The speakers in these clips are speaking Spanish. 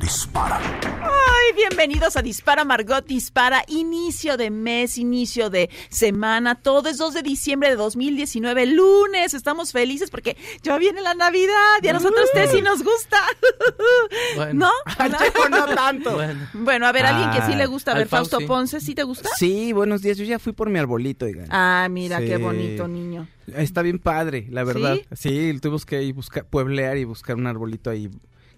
dispara. Ay, bienvenidos a Dispara Margot Dispara, inicio de mes, inicio de semana, todo es 2 de diciembre de 2019, lunes, estamos felices porque ya viene la Navidad y a nosotros ustedes sí nos gusta. Bueno. ¿No? No tanto. Bueno. Bueno, a ver, alguien que sí le gusta, a ver, Fausto. Ponce, ¿sí te gusta? Sí, buenos días. Yo ya fui por mi arbolito, oigan. Ah, mira, qué bonito niño. Está bien padre, la verdad. Sí, tuvimos que ir buscar, pueblear y buscar un arbolito ahí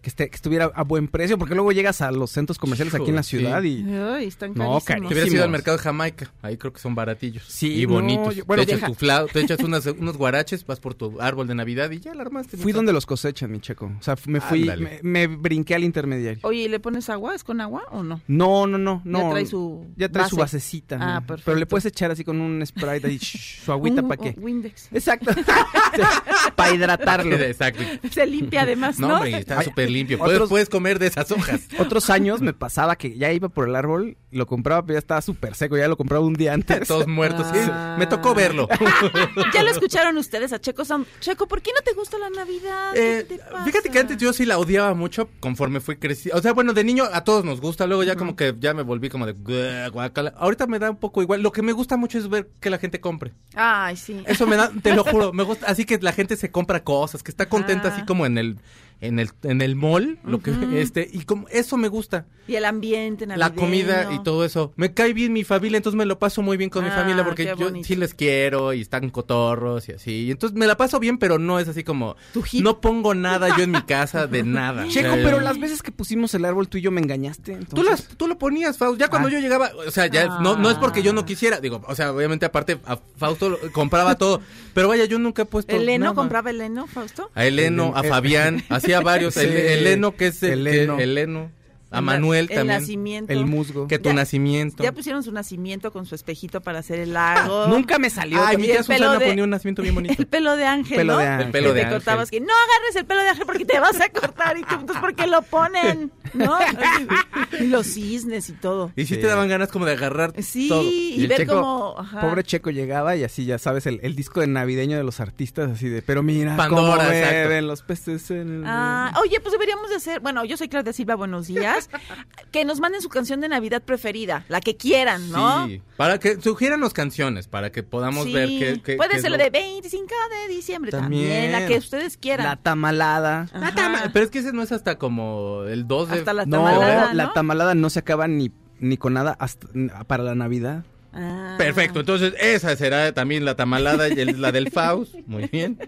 que, esté, que estuviera a buen precio, porque luego llegas a los centros comerciales aquí en la ciudad sí. y... Ay, están No, carísimos. Te hubieras al mercado de Jamaica. Ahí creo que son baratillos. Sí, Y no, bonitos. yo- bueno, te echas tu flau, te echas unas- unos guaraches, vas por tu árbol de Navidad y ya la armaste. Fui donde los cosechan, mi checo. O sea, me fui, me, me brinqué al intermediario. Oye, ¿y le pones agua? ¿Es con agua o no? No, no, no, no. Ya trae su Ya trae su base. basecita. Ah, perfecto. Pero le puedes echar así con un Sprite ahí, shh, su agüita para qué. Windex. Exacto. Para hidratarlo. Exacto. Se limpia además, ¿no? No, hombre, está súper limpio. Otros- Puedes, puedes comer de esas hojas. Otros años me pasaba que ya iba por el árbol, lo compraba, pero ya estaba súper seco, ya lo compraba un día antes. Todos muertos. Sí, Ah. me tocó verlo. Ya lo escucharon ustedes a Checo. Sam- Checo, ¿por qué no te gusta la Navidad? ¿Qué Eh, te pasa? fíjate que antes yo sí la odiaba mucho conforme fui creciendo. O sea, bueno, de niño a todos nos gusta. Luego ya como que ya me volví como de "Guau, guácala". Ahorita me da un poco igual. Lo que me gusta mucho es ver que la gente compre. Ay, sí. Eso me da, te lo juro, me gusta. Así que la gente se compra cosas, que está contenta Ah. así como en el, en el, en el mall, lo que, este, y como eso me gusta. Y el ambiente navideño. La comida y todo eso. Me cae bien mi familia, entonces me lo paso muy bien con mi Ah, familia porque yo sí les quiero y están cotorros y así. Y entonces me la paso bien, pero no es así como Tu hit. no pongo nada yo en mi casa de nada. Checo, Eh, pero las veces que pusimos el árbol tú y yo me engañaste. Tú, entonces- las, tú lo ponías, Fausto. Ya cuando Ah. yo llegaba, o sea, ya no, no es porque yo no quisiera, digo, o sea, obviamente aparte a Fausto lo- compraba todo, pero vaya, yo nunca he puesto ¿Eleno nada. compraba Eleno, Fausto? A Eleno, a. Fabián, hacía varios. El- Eleno, que es el Eleno. A El Manuel también. El nacimiento. El musgo. Que tu Ya- nacimiento. Ya pusieron su nacimiento con su espejito para hacer el lago. Nunca me salió. Ay, Y mi el tía pelo Susana de- ponía un nacimiento bien bonito. El pelo de ángel, Pelo ¿no? de ángel. El pelo que de te ángel. cortabas que no agarres el pelo de ángel porque te vas a cortar y tú, entonces ¿por qué lo ponen? ¿No? Y los cisnes y todo. Y sí, Sí. te daban ganas como de agarrar Sí, todo. y, el ver Checo, cómo... ajá. Pobre Checo llegaba y así, ya sabes, el, el disco de navideño de los artistas, así de, pero mira Pandora, cómo beben los peces en el... Ah, oye, pues deberíamos de hacer, bueno, yo soy Claudia Silva, buenos días, que nos manden su canción de Navidad preferida, la que quieran, ¿no? Sí, para que sugiéranos canciones, para que podamos Sí. ver qué, qué- Puede qué ser lo- la de 25 de diciembre también, También. la que ustedes quieran. La tamalada. La Pero es que ese no es hasta como el 2 de... Hasta la No, tamalada, la ¿no? tamalada no se acaba ni, ni con nada hasta, para la Navidad. Ah. Perfecto, entonces esa será también la tamalada y el- la del Faust. Muy bien.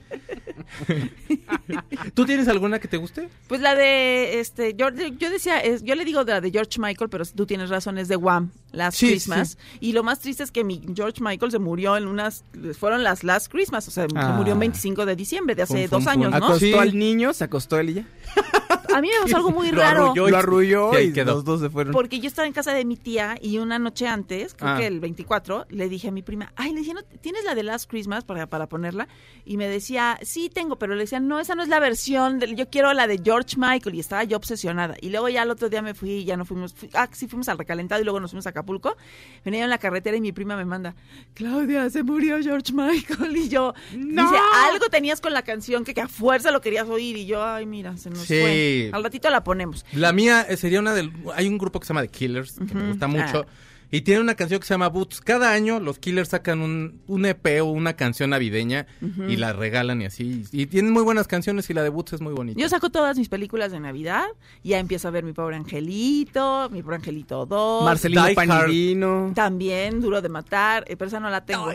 ¿Tú tienes alguna que te guste? Pues la de, este, yo, yo decía, es- yo le digo de la de George Michael, pero tú tienes razón, es de Wham, Last Sí, Christmas. Y lo más triste es que mi George Michael se murió en unas, fueron las Last Christmas, o sea, se Ah. murió el 25 de diciembre de hace Fum, dos años, fum. ¿no? Acostó Sí. al niño, se acostó él y ya. A mí me pasó algo muy Lo raro. arrulló. Lo arrulló Y ahí y quedó. los dos se fueron. Porque yo estaba en casa de mi tía y una noche antes, creo Ah. que el 24, le dije a mi prima, ay, le dije, ¿no, ¿tienes la de Last Christmas para, para ponerla? Y me decía, sí tengo, pero le decía, no, esa no es la versión, del, yo quiero la de George Michael. Y estaba yo obsesionada. Y luego ya el otro día me fui y ya no fuimos, fui- ah, sí fuimos al recalentado y luego nos fuimos a Acapulco. Venía yo en la carretera y mi prima me manda, Claudia, se murió George Michael. Y yo, dice, algo tenías con la canción que, que a fuerza lo querías oír. Y yo, ay, mira, se nos Sí. fue. Al ratito la ponemos. La mía eh, sería una del... Hay un grupo que se llama The Killers, que me gusta mucho. Ah. Y tiene una canción que se llama Boots. Cada año los Killers sacan un, un EP o una canción navideña y la regalan y así. Y tienen muy buenas canciones y la de Boots es muy bonita. Yo saco todas mis películas de Navidad y ya empiezo a ver Mi Pobre Angelito, Mi Pobre Angelito 2. Marcelino Die Hard. Panivino. También, Duro de Matar, eh, pero esa no la tengo.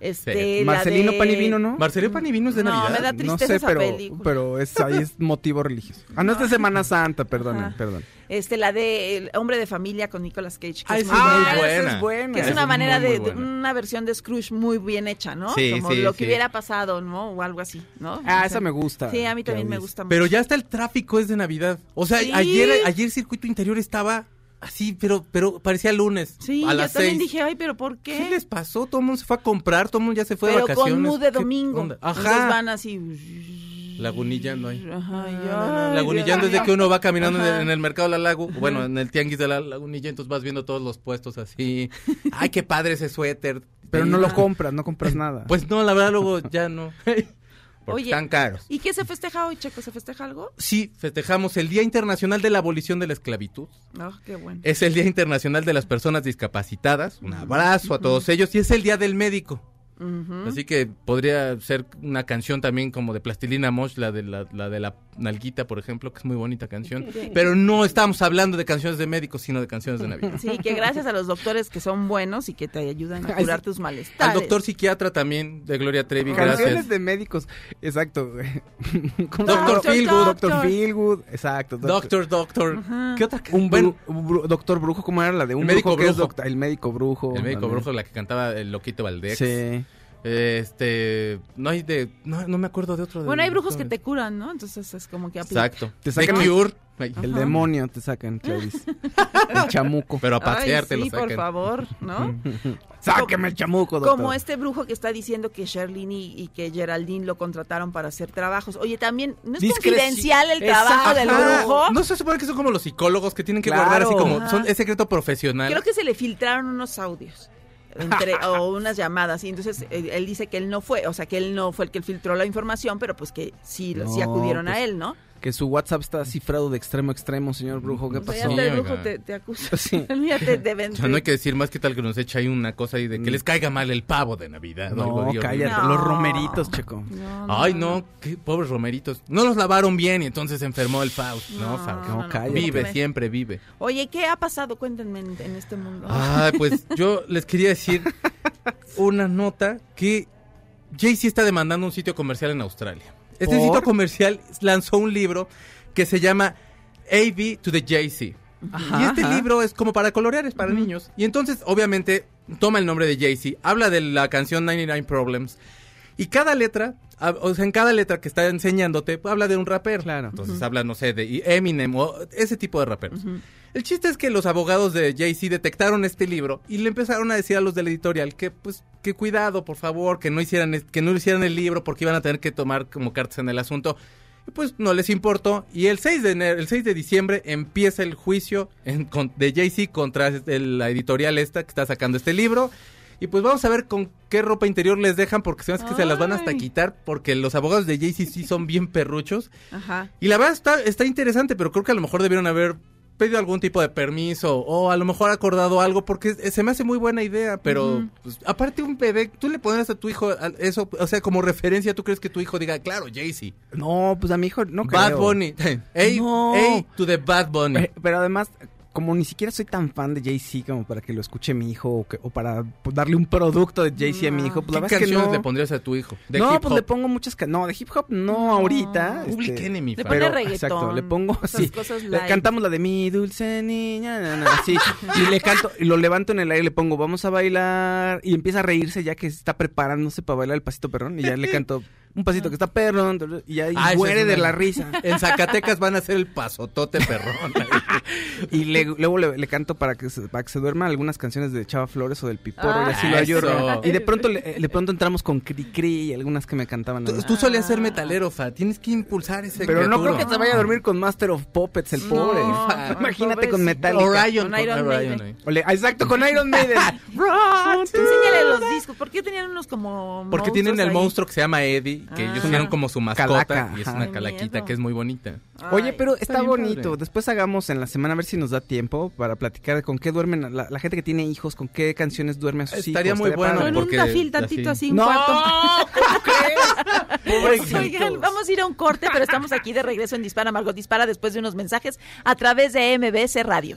Este, Sí. la Marcelino de- Panivino, ¿no? Marcelino Panivino es de No, Navidad. me da No tristeza sé, esa pero, película. pero es, ahí es motivo religioso. Ah, no es de Semana Santa, perdón, perdón. Este, la de El Hombre de Familia con Nicolas Cage. Que Ah, es muy es muy buena. es buena. Que es Esa una manera muy, de, muy de- buena. una versión de Scrooge muy bien hecha, ¿no? Sí, Como sí, lo sí. que hubiera pasado, ¿no? O algo así, ¿no? Ah, O esa me gusta. Sí, a mí también me gusta mucho. Pero ya hasta el tráfico es de Navidad. O sea, Sí. ayer, ayer Circuito Interior estaba así, pero, pero parecía lunes. Sí, a yo las también seis. dije, ay, pero ¿por qué? ¿Qué les pasó? Todo el mundo se fue a comprar, todo el mundo ya se fue pero de vacaciones. con mood de ¿Qué domingo. onda? Entonces Ajá. van así. Lagunillando ahí. Ajá, Ah, ay, Lagunillando Dios es de que uno va caminando en el, Ajá. en el mercado de la lagu, bueno, en el tianguis de la lagunilla, entonces vas viendo todos los puestos así. Ay, qué padre ese suéter. Pero Sí. no lo compras, no compras nada. Pues no, la verdad luego ya no. Porque Oye. están caros. ¿Y qué se festeja hoy, Checo? ¿Se festeja algo? Sí, festejamos el Día Internacional de la Abolición de la Esclavitud. No, qué bueno. Es el Día Internacional de las Personas Discapacitadas. Un abrazo a todos ellos. Y es el Día del Médico. Así que podría ser una canción también como de Plastilina Mosh, la de la, la de la nalguita, por ejemplo, que es muy bonita canción. Pero no estamos hablando de canciones de médicos, sino de canciones de Navidad. Sí, que gracias a los doctores que son buenos y que te ayudan a curar tus malestares. Al doctor psiquiatra también, de Gloria Trevi, Canciones gracias. de médicos, exacto. ¿Cómo Doctor? Feelgood. Doctor Feelgood, exacto. Doctor, doctor. ¿Qué otra? Un bru- doctor brujo, ¿cómo era la de un El médico brujo que es brujo. doctor- el médico brujo. el médico también. brujo, la que cantaba el loquito Valdex. Sí. Este, no hay de, no, no me acuerdo de otro. de Bueno, hay brujos que te curan, ¿no? Entonces es como que aplica. Exacto. Te The sacan- Cure. Ay, El Ajá. demonio te sacan, Claudice. el chamuco. Pero a Ay, pasearte sí, lo por favor, ¿no? Sáqueme el chamuco, doctor. Como este brujo que está diciendo que Sherlyn y, y que Geraldine lo contrataron para hacer trabajos. Oye, también, ¿no es Discreci- confidencial el trabajo del brujo? No se supone que son como los psicólogos que tienen que Claro. guardar así como, Ajá. son, es secreto profesional. Creo que se le filtraron unos audios. Entre- o unas llamadas y entonces eh, él dice que él no fue, o sea que él no fue el que filtró la información, pero pues que sí, sí acudieron a pues, él, ¿no? Que su WhatsApp está cifrado de extremo a extremo, señor brujo. ¿Qué pasó? ya el brujo te, te acusa. Sí. Te deben- O sea, no hay que decir más que tal que nos echa ahí una cosa ahí de que les caiga mal el pavo de Navidad. o algo No, horrible. cállate. No. Los romeritos, checo. No, Ay, no, qué pobres romeritos. No los lavaron bien y entonces se enfermó el Faust. No, Faust. no, cállate. Vive, ¿cómo siempre vive. Oye, ¿qué ha pasado? Cuéntenme en, en este mundo. Ay, pues yo les quería decir una nota que Jay-Z está demandando un sitio comercial en Australia. Este sitio comercial lanzó un libro que se llama AV to the Jay-Z. Ajá, y este ajá. libro es como para colorear, es para niños. Y entonces, obviamente, toma el nombre de Jay-Z, habla de la canción 99 Problems. Y cada letra, o sea, en cada letra que está enseñándote, habla de un rapero. Claro. Entonces habla, no sé, de Eminem o ese tipo de raperos. El chiste es que los abogados de Jay-Z detectaron este libro y le empezaron a decir a los del editorial que, pues, que cuidado, por favor, que no hicieran, que no hicieran el libro porque iban a tener que tomar como cartas en el asunto. Y pues no les importó. Y el 6 de enero, el 6 de diciembre empieza el juicio en- con- de Jay-Z contra la editorial esta que está sacando este libro. Y pues vamos a ver con qué ropa interior les dejan porque se me hace que se las van hasta quitar porque los abogados de Jay-Z sí son bien perruchos. Ajá. Y la verdad está, está interesante, pero creo que a lo mejor debieron haber pedido algún tipo de permiso o a lo mejor acordado algo porque se me hace muy buena idea, pero pues, aparte un bebé, tú le pones a tu hijo eso, o sea, como referencia, ¿tú crees que tu hijo diga, claro, Jay-Z, No, pues a mi hijo no Bad creo. Bunny, hey, No. hey, to the Bad Bunny. Eh, Pero además, como ni siquiera soy tan fan de Jay-Z como para que lo escuche mi hijo o, que- o para pues, darle un producto de Jay-Z a mi hijo, pues la ¿Qué verdad es que canciones no. le pondrías a tu hijo? De no, hip pues le pongo muchas no, de hip hop no, ahorita. Public este, Enemy, Le pone pero reggaetón, exacto, le pongo así. cosas le light. cantamos la de mi dulce niña, na, na, así, y le canto y lo levanto en el aire, le pongo vamos a bailar y empieza a reírse ya que está preparándose para bailar el pasito perrón y ya le canto un pasito que está perrón y y Ah, muere es de la risa. En Zacatecas van a hacer el pasotote perrón. Y le- luego le, le canto para que, se, para que se duerma algunas canciones de Chava Flores o del Piporro y así lo Ah, ayudo. Y de pronto le, de pronto entramos con Cri Cri y algunas que me cantaban. tú, tú solías ser metalero, fa. Tienes que impulsar ese Pero no creo que se vaya a dormir con Master of Puppets, el pobre. No, Imagínate con. Metallica. Orion, Con Iron Maiden. ahí. Ah, exacto, con Iron Maiden. Enséñale los discos. ¿Por qué tenían unos como Porque tienen el ahí? monstruo que se llama Eddie que ellos Ah. hicieron como su mascota Calaca, y es ajá. una calaquita que es muy bonita. Oye, Ay. pero está bonito. padre. Después hagamos en la semana a ver si nos da tiempo para platicar con qué duermen la, la gente que tiene hijos, con qué canciones duerme a sus Estaría hijos. muy bueno, padre. Con un tafil tantito así- un No, cuarto. Oigan, vamos a ir a un corte, pero estamos aquí de regreso en Dispara Margot Dispara después de unos mensajes a través de MBS Radio.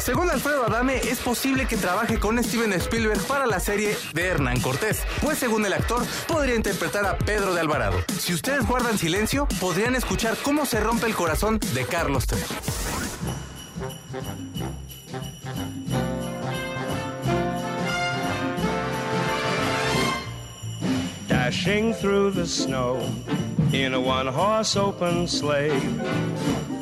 Según Alfredo Adame, es posible que trabaje con Steven Spielberg para la serie de Hernán Cortés, pues según el actor, podría interpretar a Pedro de Alvarado. Si ustedes guardan silencio, podrían escuchar cómo se rompe el corazón de Carlos Trejo. dashing through the snow in a one horse open sleigh.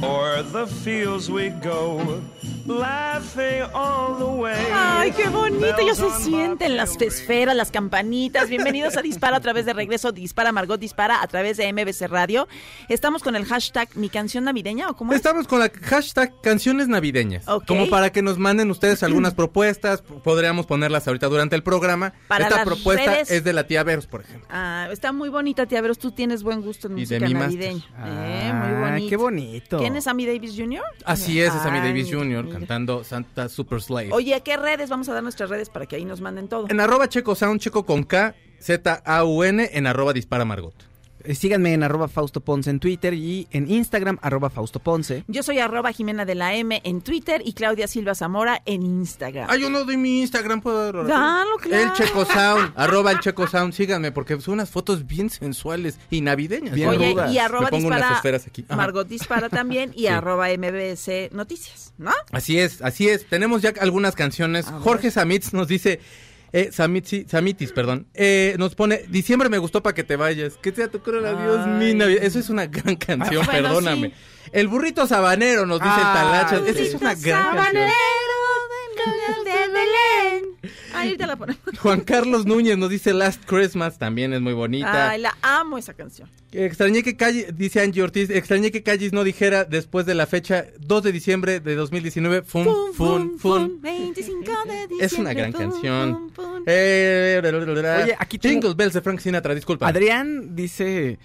O'er the fields we go, laughing all the way. Ay, qué bonito, ya Bells se sienten las esferas, las campanitas. Bienvenidos a Dispara a través de regreso, Dispara Margot Dispara a través de MBC Radio. Estamos con el hashtag mi canción navideña o cómo es? Estamos con la hashtag canciones navideñas. Ok. Como para que nos manden ustedes algunas propuestas, podríamos ponerlas ahorita durante el programa. Para Esta las propuesta redes. es de la tía Veros, por ejemplo. Ah, está muy bonita, tía Veros, tú tienes buen gusto en Y de música mi máster. navideña. Eh, Ah, muy bonito. qué bonito. ¿Quién es Sammy Davis Jr.? Así es, es Sammy Davis Jr. cantando Santa Super Slave. Oye, ¿a qué redes? Vamos a dar nuestras redes para que ahí nos manden todo. En arroba checo sound, checo con K, Z A U N, en arroba dispara Margot. Eh, Síganme en arroba Fausto Ponce en Twitter y en Instagram arroba Fausto Ponce. Yo soy arroba Jimena de la M en Twitter y Claudia Silva Zamora en Instagram. Ah, yo no doy mi Instagram, puedo Dalo, claro. El Checo Sound, arroba el Checo Sound, síganme, porque son unas fotos bien sensuales y navideñas. Bien Oye, rudas. y arroba Me pongo dispara, unas esferas aquí. Ajá. Margot dispara también y Sí. arroba MBS Noticias, ¿no? Así es, así es. Tenemos ya algunas canciones. Jorge Samitz nos dice, eh, Samitzi- Samitis, perdón, eh, nos pone, diciembre me gustó para que te vayas. Que sea tu cruel adiós, mi. Navidad. Eso es una gran canción, Bueno, perdóname. sí. El burrito sabanero nos dice el Ah, talacha. Esa es una gran sabanero canción. del la ponemos. Juan Carlos Núñez nos dice Last Christmas, también es muy bonita. Ay, la amo esa canción. Extrañé que Callis, dice Angie Ortiz, extrañé que Callis no dijera después de la fecha 2 de diciembre de 2019, fun, Fun, fun, fun. 25 de diciembre. Es una gran fun, canción. fun, fun. Eh, Oye, aquí tengo- Jingle Bells de Frank Sinatra, disculpa. Adrián dice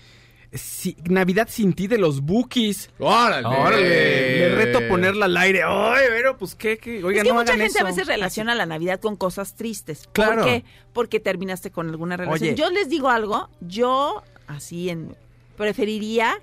si- Navidad sin ti de los Bookies. ¡Órale! Le reto ponerla al aire. Ay, pero pues qué, qué. Oigan, es que no mucha hagan gente a veces relaciona la Navidad con cosas tristes. Claro. ¿Por qué? Porque terminaste con alguna relación. Oye. Yo les digo algo, yo así en preferiría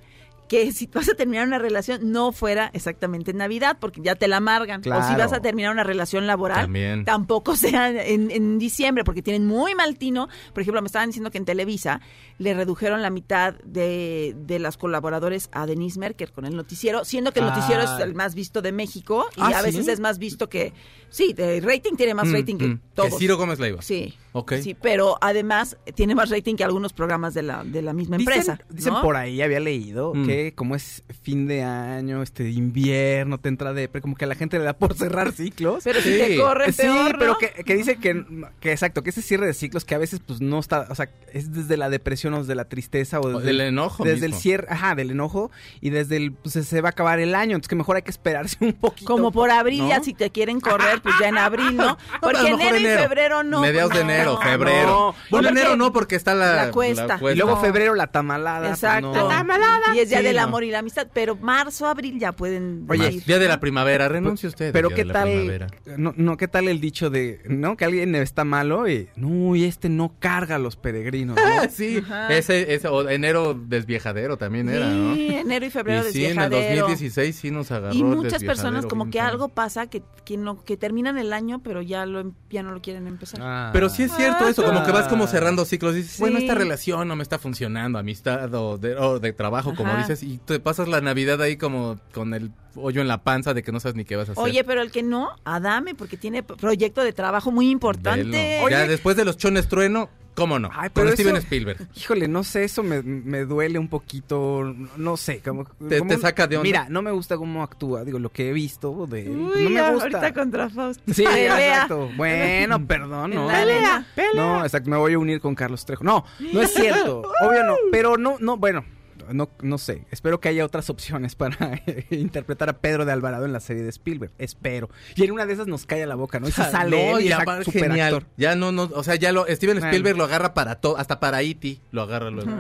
que si vas a terminar una relación no fuera exactamente en Navidad, porque ya te la amargan. O si vas a terminar una relación laboral, También. tampoco sea en, en diciembre, porque tienen muy mal tino. Por ejemplo, me estaban diciendo que en Televisa le redujeron la mitad de, de las colaboradores a Denise Merker con el noticiero, siendo que el Ah. noticiero es el más visto de México y Ah, a veces ¿sí? es más visto que... Sí, de rating tiene más Mm, rating que mm. todos. Que Ciro Gómez Leiva. Sí. Sí, pero además tiene más rating que algunos programas de la, de la misma Dicen, empresa. dicen ¿no? por ahí, había leído Mm. que como es fin de año, este invierno, te entra depre, como que a la gente le da por cerrar ciclos. Pero si Sí. te corren sí, peor, ¿no? pero que, que dice que, que exacto, que ese cierre de ciclos que a veces pues no está, o sea, es desde la depresión o desde la tristeza o O desde del el- enojo Desde mismo. el cierre, ajá, del enojo y desde el, pues se va a acabar el año, entonces que mejor hay que esperarse un poquito. Como por abril, ¿no? ya si te quieren correr, pues ya en abril, ¿no? Porque enero, y febrero no. Mediados de no, enero, no. febrero. no. Bueno, enero no, porque está la, la cuesta. Y luego No. febrero la tamalada. pues, Exacto. no. Y es día Sí, del no. amor y la amistad. Pero marzo, abril ya pueden Oye, Día de la primavera, renuncie usted. Pero qué la tal, no, no, qué tal el dicho de, ¿no? Que alguien está malo y, no, y este no carga a los peregrinos, ¿no? Ah, sí, Ajá. ese, ese o enero desviejadero también era, ¿no? Sí, enero y febrero y sí, en el desviejadero. 2016 sí nos agarró Y muchas personas desviejadero como que algo pasa que, que no que terminan el año pero ya lo ya no lo quieren empezar. Ah. Pero sí es cierto eso, como que vas como cerrando ciclos. Dices, Sí. bueno, esta relación no me está funcionando, amistad o de, o de trabajo, como dices, y te pasas la Navidad ahí como con el hoyo en la panza de que no sabes ni qué vas a hacer. Oye, pero el que no, Adame, porque tiene proyecto de trabajo muy importante. Velo. Ya después de los chones trueno, ¿cómo no? Ay, con pero Steven eso- Spielberg. Híjole, no sé, eso me, me duele un poquito, no sé, como... Te- como- te saca de onda. Mira, no me gusta cómo actúa, digo, lo que he visto de él, Uy, no me gusta. ahorita contra Fausto. Sí, Pelea. exacto. Bueno, perdón, no. la arena. No, exacto, me voy a unir con Carlos Trejo. No, no es cierto. Obvio no, pero no, no, bueno, no, no sé. Espero que haya otras opciones para interpretar a Pedro de Alvarado en la serie de Spielberg. Espero. Y en una de esas nos calla la boca, ¿no? Y si sale no, él y ya es super genial. actor. Ya no, no, o sea, ya lo, Steven. Spielberg lo agarra para todo, hasta para E.T. lo agarra luego.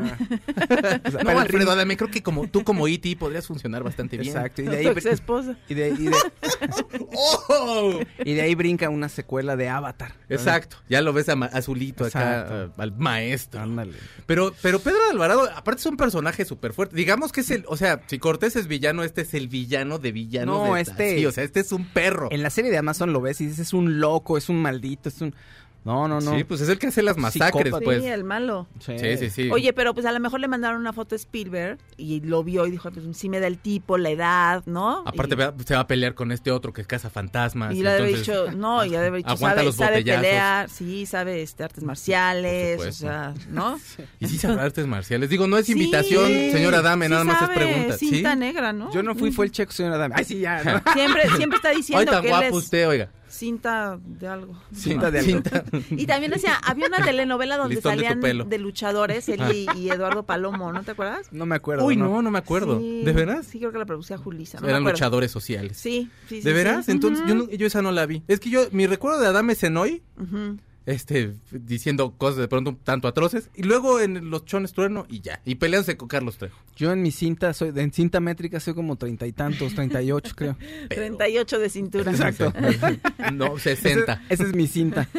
O sea, No, Alfredo Adame, creo que como tú como E.T. podrías funcionar bastante bien. Exacto. Y de ahí, ex esposa. y de, y de- ¡Oh! y de ahí brinca una secuela de Avatar. Exacto, ya lo ves a azulito acá, Exacto. a- al maestro. Ándale. Pero, pero Pedro de Alvarado, aparte es un personaje súper fuerte. Digamos que es el, o sea, si Cortés es villano, este es el villano de villanos. No, de- este- sí, o sea, este es un perro. En la serie de Amazon lo ves y dices, es un loco, es un maldito, es un... No, no, no. Sí, pues es el que hace las masacres, Psicópata. pues. Sí, el malo. Sí, sí, sí. Oye, pero pues a lo mejor le mandaron una foto a Spielberg y lo vio y dijo, pues sí me da el tipo, la edad, ¿no? Aparte y, se va a pelear con este otro que caza fantasmas. y le debe haber entonces- dicho, no, y le debe haber dicho, Aguanta sabe, los sabe pelear, sí, sabe este, artes marciales, o sea, ¿no? Y sí sabe artes marciales. Digo, no es Sí, invitación, señora Dame, sí nada más es sabe, pregunta. ¿Sí? Cinta negra, ¿no? Yo no fui, fue el checo, señora Dame. Ay, sí, ya. ¿no? Siempre, siempre está diciendo Ay, tan que él guapo es usted, oiga. Cinta de algo. Cinta de algo. Cinta. Y también hacía, había una telenovela donde Listón salían de, luchadores, él y, y Eduardo Palomo, ¿no te acuerdas? No me acuerdo. Uy, no, no me acuerdo. Sí, ¿De veras? Sí, creo que la producía Julisa. No Eran luchadores sociales. Sí, sí, sí. ¿De veras? sí. Entonces, yo, Ujú, no- yo esa no la vi. Es que yo, mi recuerdo de Adame Senoy, ujú. Este, diciendo cosas de pronto un tanto atroces, y luego en los chones trueno y ya. Y peleándose con Carlos Trejo. Yo en mi cinta, soy en cinta métrica soy como treinta y tantos, treinta y ocho creo. 38 de cintura. Exacto. No, 60. Esa, esa es mi cinta.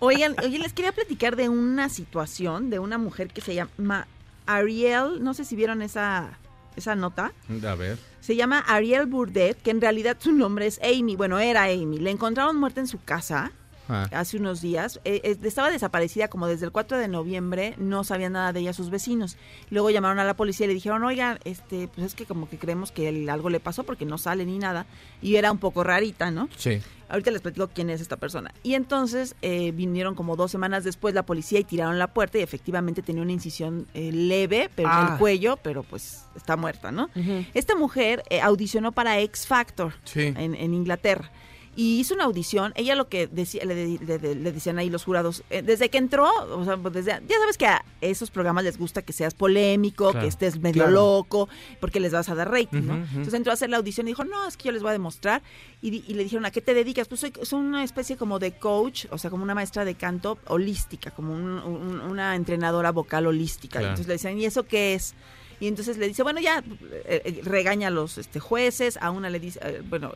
Oigan, oye, les quería platicar de una situación de una mujer que se llama Ariel, no sé si vieron esa, esa nota. A ver. Se llama Ariel Burdett, que en realidad su nombre es Amy. Bueno, era Amy. Le encontraron muerta en su casa Ah. hace unos días. Eh, eh, estaba desaparecida como desde el 4 de noviembre. No sabían nada de ella sus vecinos. Luego llamaron a la policía y le dijeron, oigan, este, pues es que como que creemos que el- algo le pasó porque no sale ni nada. Y era un poco rarita, ¿no? Sí. Ahorita les platico quién es esta persona. Y entonces eh, vinieron como dos semanas después la policía y tiraron la puerta y efectivamente tenía una incisión eh, leve pero en Ah. el cuello, pero pues está muerta, ¿no? Esta mujer eh, audicionó para X Factor Sí. en, en Inglaterra. Y hizo una audición, ella lo que decía, le, le- le decían ahí los jurados, eh, desde que entró, o sea, pues desde, ya sabes que a esos programas les gusta que seas polémico, Claro, que estés medio claro. loco, porque les vas a dar rating, ¿no? Entonces entró a hacer la audición y dijo, no, es que yo les voy a demostrar. Y, y le dijeron, ¿a qué te dedicas? Pues soy, soy una especie como de coach, o sea, como una maestra de canto holística, como un- un- una entrenadora vocal holística. Claro. Entonces le decían, ¿y eso qué es? Y entonces le dice, bueno, ya eh, eh, regaña a los este, jueces, a una le dice, eh, bueno,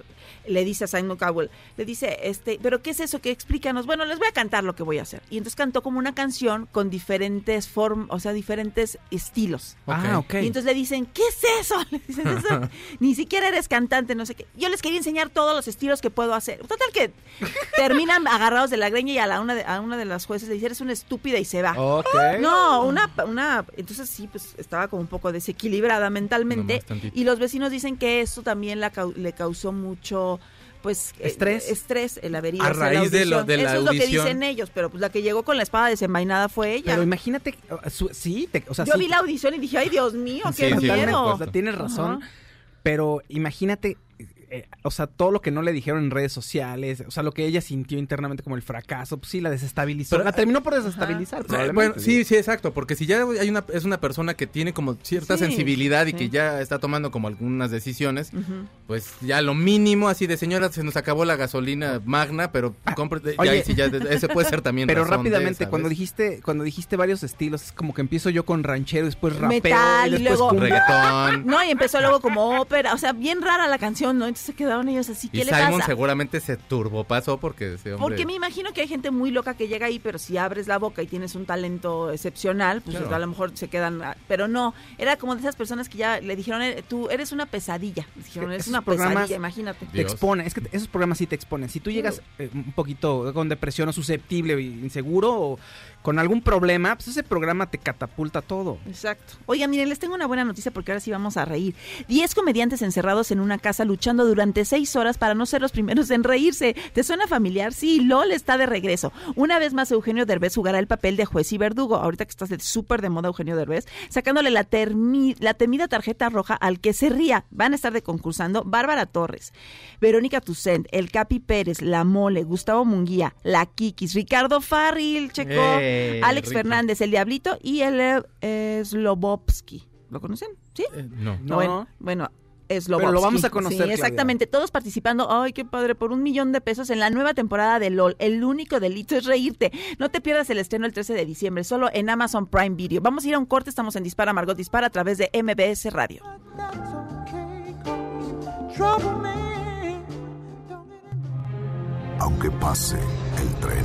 le dice a Simon Cowell, le dice, este, pero ¿qué es eso? que Explícanos. Bueno, les voy a cantar lo que voy a hacer. Y entonces cantó como una canción con diferentes formas, o sea, diferentes estilos. Ah, ok. Y entonces le dicen, ¿qué es eso? Le dicen, "Eso, ni siquiera eres cantante, no sé qué. Yo les quería enseñar todos los estilos que puedo hacer. Total que terminan agarrados de la greña y a, la una, de, a una de las jueces le dice, eres una estúpida y se va. Ok. No, una, una, entonces sí, pues estaba como un poco desequilibrada mentalmente. Y los vecinos dicen que eso también la le causó mucho, pues... eh, Estrés. estrés, el ido A raíz de lo- audición. de la Eso es lo que dicen ellos, pero pues la que llegó con la espada desenvainada fue ella. Pero imagínate, su- sí, te- o sea, Yo sí, vi la audición y dije, ay, Dios mío, qué sí, miedo. tienes razón, pero imagínate, eh, o sea, todo lo que no le dijeron en redes sociales, o sea, lo que ella sintió internamente como el fracaso, pues sí, la desestabilizó. Pero- la terminó por desestabilizar, O sea, bueno, sí, sí, exacto, porque si ya hay una, es una persona que tiene como cierta Sí, sensibilidad y sí. que ya está tomando como algunas decisiones, pues ya lo mínimo así de señora, se nos acabó la gasolina magna, pero compre, ya, oye. ahí sí, ya, ese puede ser también Pero razón rápidamente, cuando dijiste, cuando dijiste varios estilos, es como que empiezo yo con ranchero, después rapeo Metal, y y después luego- reggaetón. No, y empezó luego como ópera, o sea, bien rara la canción, ¿no? Entonces se quedaron ellos así, ¿qué Y le Simon pasa? seguramente se turbopasó porque ese hombre... Porque me imagino que hay gente muy loca que llega ahí, pero si abres la boca y tienes un talento excepcional, pues Claro. a lo mejor se quedan. ah, Pero no, era como de esas personas que ya le dijeron, eh, tú eres una pesadilla. Les dijeron, Es es que una pesadilla, imagínate. Te Dios. expone, es que esos programas sí te exponen. Si tú llegas eh, un poquito con depresión o susceptible, o inseguro o con algún problema, pues ese programa te catapulta todo. Exacto. Oigan, miren, les tengo una buena noticia porque ahora sí vamos a reír. Diez comediantes encerrados en una casa luchando durante seis horas para no ser los primeros en reírse. ¿Te suena familiar? Sí, LOL está de regreso. Una vez más, Eugenio Derbez jugará el papel de juez y verdugo. Ahorita que estás de súper de moda, Eugenio Derbez, sacándole la, termi- la temida tarjeta roja al que se ría. Van a estar de concursando Bárbara Torres, Verónica Tucent, El Capi Pérez, La Mole, Gustavo Munguía, La Kikis, Ricardo Farril, Checo, ¡Eh, Alex Ricky! Fernández, El Diablito y el eh, Slobovsky. ¿Lo conocen? ¿Sí? Eh, no. No. Bueno, bueno, Slobovsky. Pero lo vamos a conocer, Sí, Claudia. exactamente. Todos participando. Ay, qué padre. Por un millón de pesos en la nueva temporada de LOL. El único delito es reírte. No te pierdas el estreno el 13 de diciembre, solo en Amazon Prime Video. Vamos a ir a un corte. Estamos en Dispara, Margot Dispara a través de MBS Radio. Aunque pase el tren,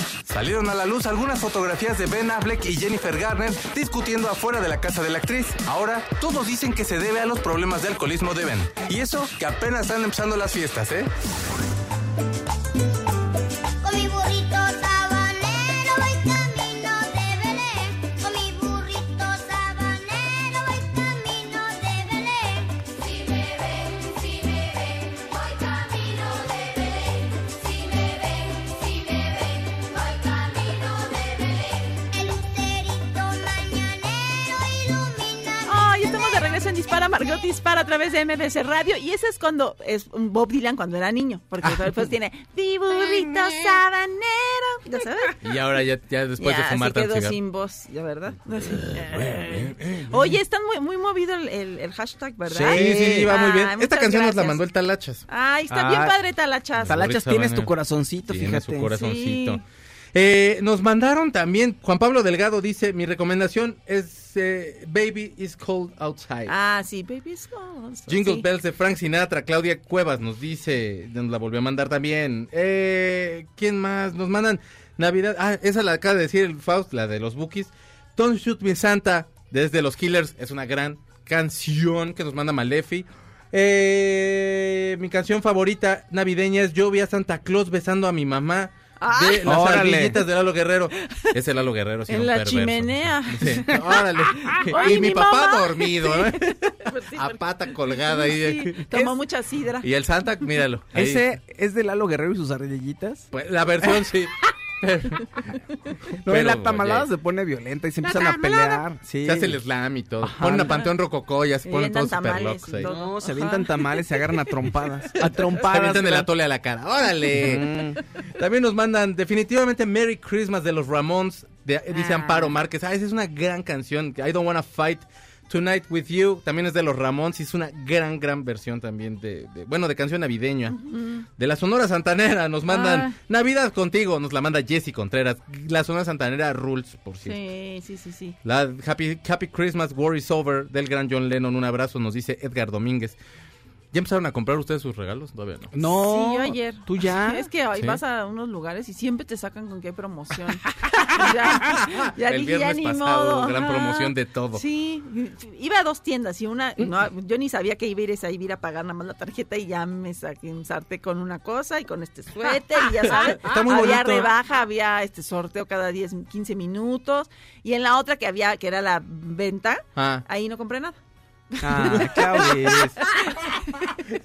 Salieron a la luz algunas fotografías de Ben Affleck y Jennifer Garner discutiendo afuera de la casa de la actriz. Ahora, todos dicen que se debe a los problemas de alcoholismo de Ben. Y eso que apenas están empezando las fiestas, ¿eh? Margot Dispara a través de MBS Radio. Y ese es cuando es un Bob Dylan cuando era niño. Porque después tiene Mi burrito sabanero. ¿Ya sabes? Y ahora ya, ya después ya, de fumar se quedó cigarro. sin voz, ya verdad. Oye, están muy, muy movido el, el- el hashtag, ¿verdad? Sí, sí, va muy bien. Ay, Esta canción nos la mandó el Talachas. Ay, está Ah, bien padre Talachas. Talachas, tienes tu corazoncito, fíjate. su corazoncito. Sí. Eh, nos mandaron también, Juan Pablo Delgado dice, mi recomendación es eh, Baby is Cold Outside. Ah, sí, Baby's Gone. Jingle Sí. Bells de Frank Sinatra, Claudia Cuevas nos dice, nos la volvió a mandar también. Eh, ¿Quién más? Nos mandan Navidad. Ah, esa la acaba de decir el Faust, la de los Bookies. Don't Shoot Me Santa, desde los Killers, es una gran canción que nos manda Malefi. Eh, mi canción favorita navideña es Yo vi a Santa Claus besando a mi mamá. Ah. De las Órale. ardillitas de Lalo Guerrero. Es el Lalo Guerrero, sí, En un la perverso. chimenea. Sí, órale. Oye, y mi, mi papá mamá. dormido, ¿eh? Pues sí, a porque- pata colgada ahí. Sí, tomó mucha sidra. Y el Santa, míralo. ahí. Ese es de Lalo Guerrero y sus ardillitas. Pues, la versión sí. No, en la Pero, tamalada oye, se pone violenta y se empiezan a pelear. Sí. Se hace el slam y todo. Ajá. Ponen a Panteón Rococó, ya se Y ponen todos super tamales locos y ahí. No, se avientan tamales, se agarran a trompadas. A Se trompadas. avientan el atole a la cara. ¡Órale! Mm. También nos mandan definitivamente Merry Christmas de los Ramones. de- dice Ah. Amparo Márquez. Ah, esa es una gran canción. I don't wanna fight Tonight with You. También es de los Ramones. y Es una gran, gran versión también de, de- bueno, de canción navideña. De la Sonora Santanera nos mandan Ah. Navidad contigo. Nos la manda Jessy Contreras. La Sonora Santanera Rules, por cierto. Sí, sí, sí, sí. La Happy, Happy Christmas, War is Over del gran John Lennon. Un abrazo, nos dice Edgar Domínguez. ¿Ya empezaron a comprar ustedes sus regalos? Todavía no. No. Sí, yo ayer. ¿Tú ya? Es que hoy Sí. vas a unos lugares y siempre te sacan con qué promoción. ya, ya El dije, ya viernes ni pasado, modo. gran promoción de todo. Sí, iba a dos tiendas y una, no, yo ni sabía que iba a ir esa, iba a ir a pagar nada más la tarjeta y ya me saqué un sarte con una cosa y con este suéter y ya sabes, Está muy había bonito. rebaja, había este sorteo cada 10, 15 minutos y en la otra que había, que era la venta, Ah, ahí no compré nada. Ah, Claudia. Yo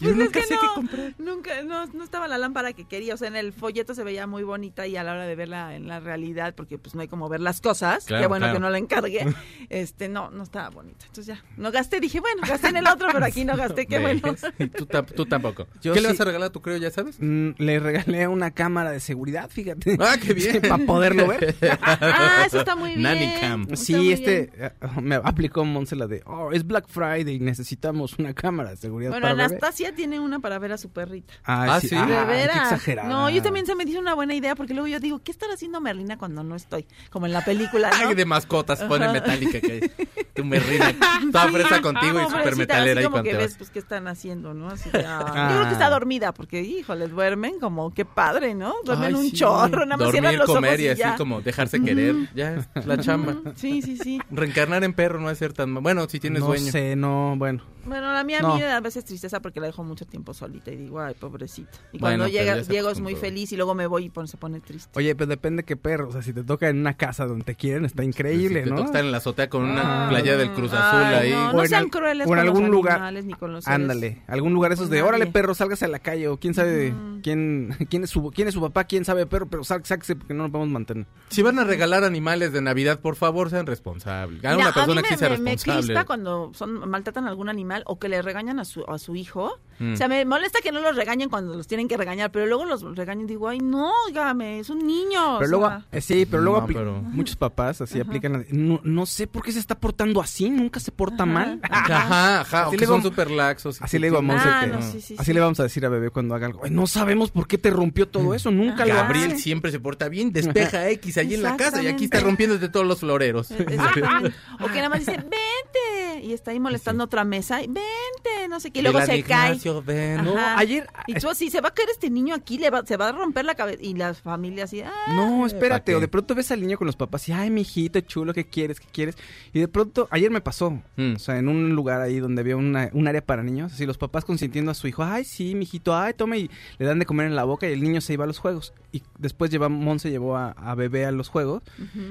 Pues nunca es que sé no, qué comprar. Nunca, no, no estaba la lámpara que quería. O sea, en el folleto se veía muy bonita y a la hora de verla en la realidad, porque pues no hay como ver las cosas, Claro, qué bueno claro. que no la encargué, este, no, no estaba bonita. Entonces ya, no gasté, dije, bueno, gasté en el otro, pero aquí no gasté, qué bueno. Y tú, tam- tú tampoco. Yo ¿Qué le vas a regalar a tu creo, ya sabes? Mm, le regalé una cámara de seguridad, fíjate. Ah, qué bien. Para poderlo ver. Ah, eso está muy bien. Nanny cam. Sí, este bien. eh, me aplicó Monse la de, oh, es Black Friday y necesitamos una cámara de seguridad Bueno, para bebé". Anastasia tiene una para ver a su perrita. Ah, sí. De ay, veras. qué exagerada. No, yo también se me dice una buena idea porque luego yo digo, ¿qué estará haciendo Merlina cuando no estoy? Como en la película, ¿no? Ay, de mascotas, pone metálica que tu merrina. Toda fresa contigo y Ah, súper metalera así y como que ves, pues, qué están haciendo, ¿no? Así ah. Ah. Yo creo que está dormida porque, híjole, duermen como, qué padre, ¿no? Duermen Ay, un sí. chorro, nada más cierran Dormir, los ojos comer y y así ya. como dejarse querer. Ya es la chamba. Sí, sí, sí. Reencarnar en perro no es ser tan... Bueno, si tienes no sueño. no, bueno. Bueno, la mía No. a mí a veces tristeza porque la dejo mucho tiempo solita y digo, ay, pobrecita. Y Bueno, cuando llega, llego es muy feliz y luego me voy y pon- se pone triste. Oye, pues depende qué perro. O sea, si te toca en una casa donde te quieren, está increíble, Si te ¿no? toca estar en la azotea con una Ah. playa del Cruz Azul Ay, ahí. No, no sean crueles o en con algún los lugar- animales ni con los seres. Ándale, algún lugar esos de, órale perro, sálgase a la calle o quién sabe quién quién es su quién es su papá, quién sabe perro, pero sáquese porque no nos podemos mantener. Si van a regalar animales de Navidad, por favor, sean responsables. Mira, una persona que sea me- me responsable. crispa cuando son, maltratan a algún animal o que le regañan a su, a su hijo. Mm. O sea, me molesta que no los regañen cuando los tienen que regañar, pero luego los regañan y digo, ay, no, dígame, es un niño. o Pero luego, sea. eh, sí, pero luego No, pero- muchos papás así aplican no, no sé por qué se está portando así, nunca se porta mal. Ajá, ajá. Así o le que son vamos- súper laxos. Así le digo a Monse Ah, que no, sí, sí, así sí. le vamos a decir a bebé cuando haga algo. "Ay, no sabemos por qué te rompió todo eso, nunca lo Gabriel hace". siempre se porta bien, despeja X allí en la casa y aquí está rompiéndote todos los floreros. O que nada más dice, vente. Y está ahí molestando otra mesa. Y, vente, no sé qué. Y luego se cae. Ignacio, ven. No, Ajá. ayer Y tú así, se va a caer este niño aquí, le va, se va a romper la cabeza. Y las familias así, ah, No, ¿pa' espérate, o de pronto ves al niño con los papás y, ay, mijito, chulo, ¿qué quieres? ¿Qué quieres? Y de pronto, ayer me pasó, Mm. o sea, en un lugar ahí donde había una, un área para niños, así los papás consintiendo a su hijo, ay, sí, mijito, ay, toma, y le dan de comer en la boca y el niño se iba a los juegos. Y después lleva, Monse llevó a, a bebé a los juegos.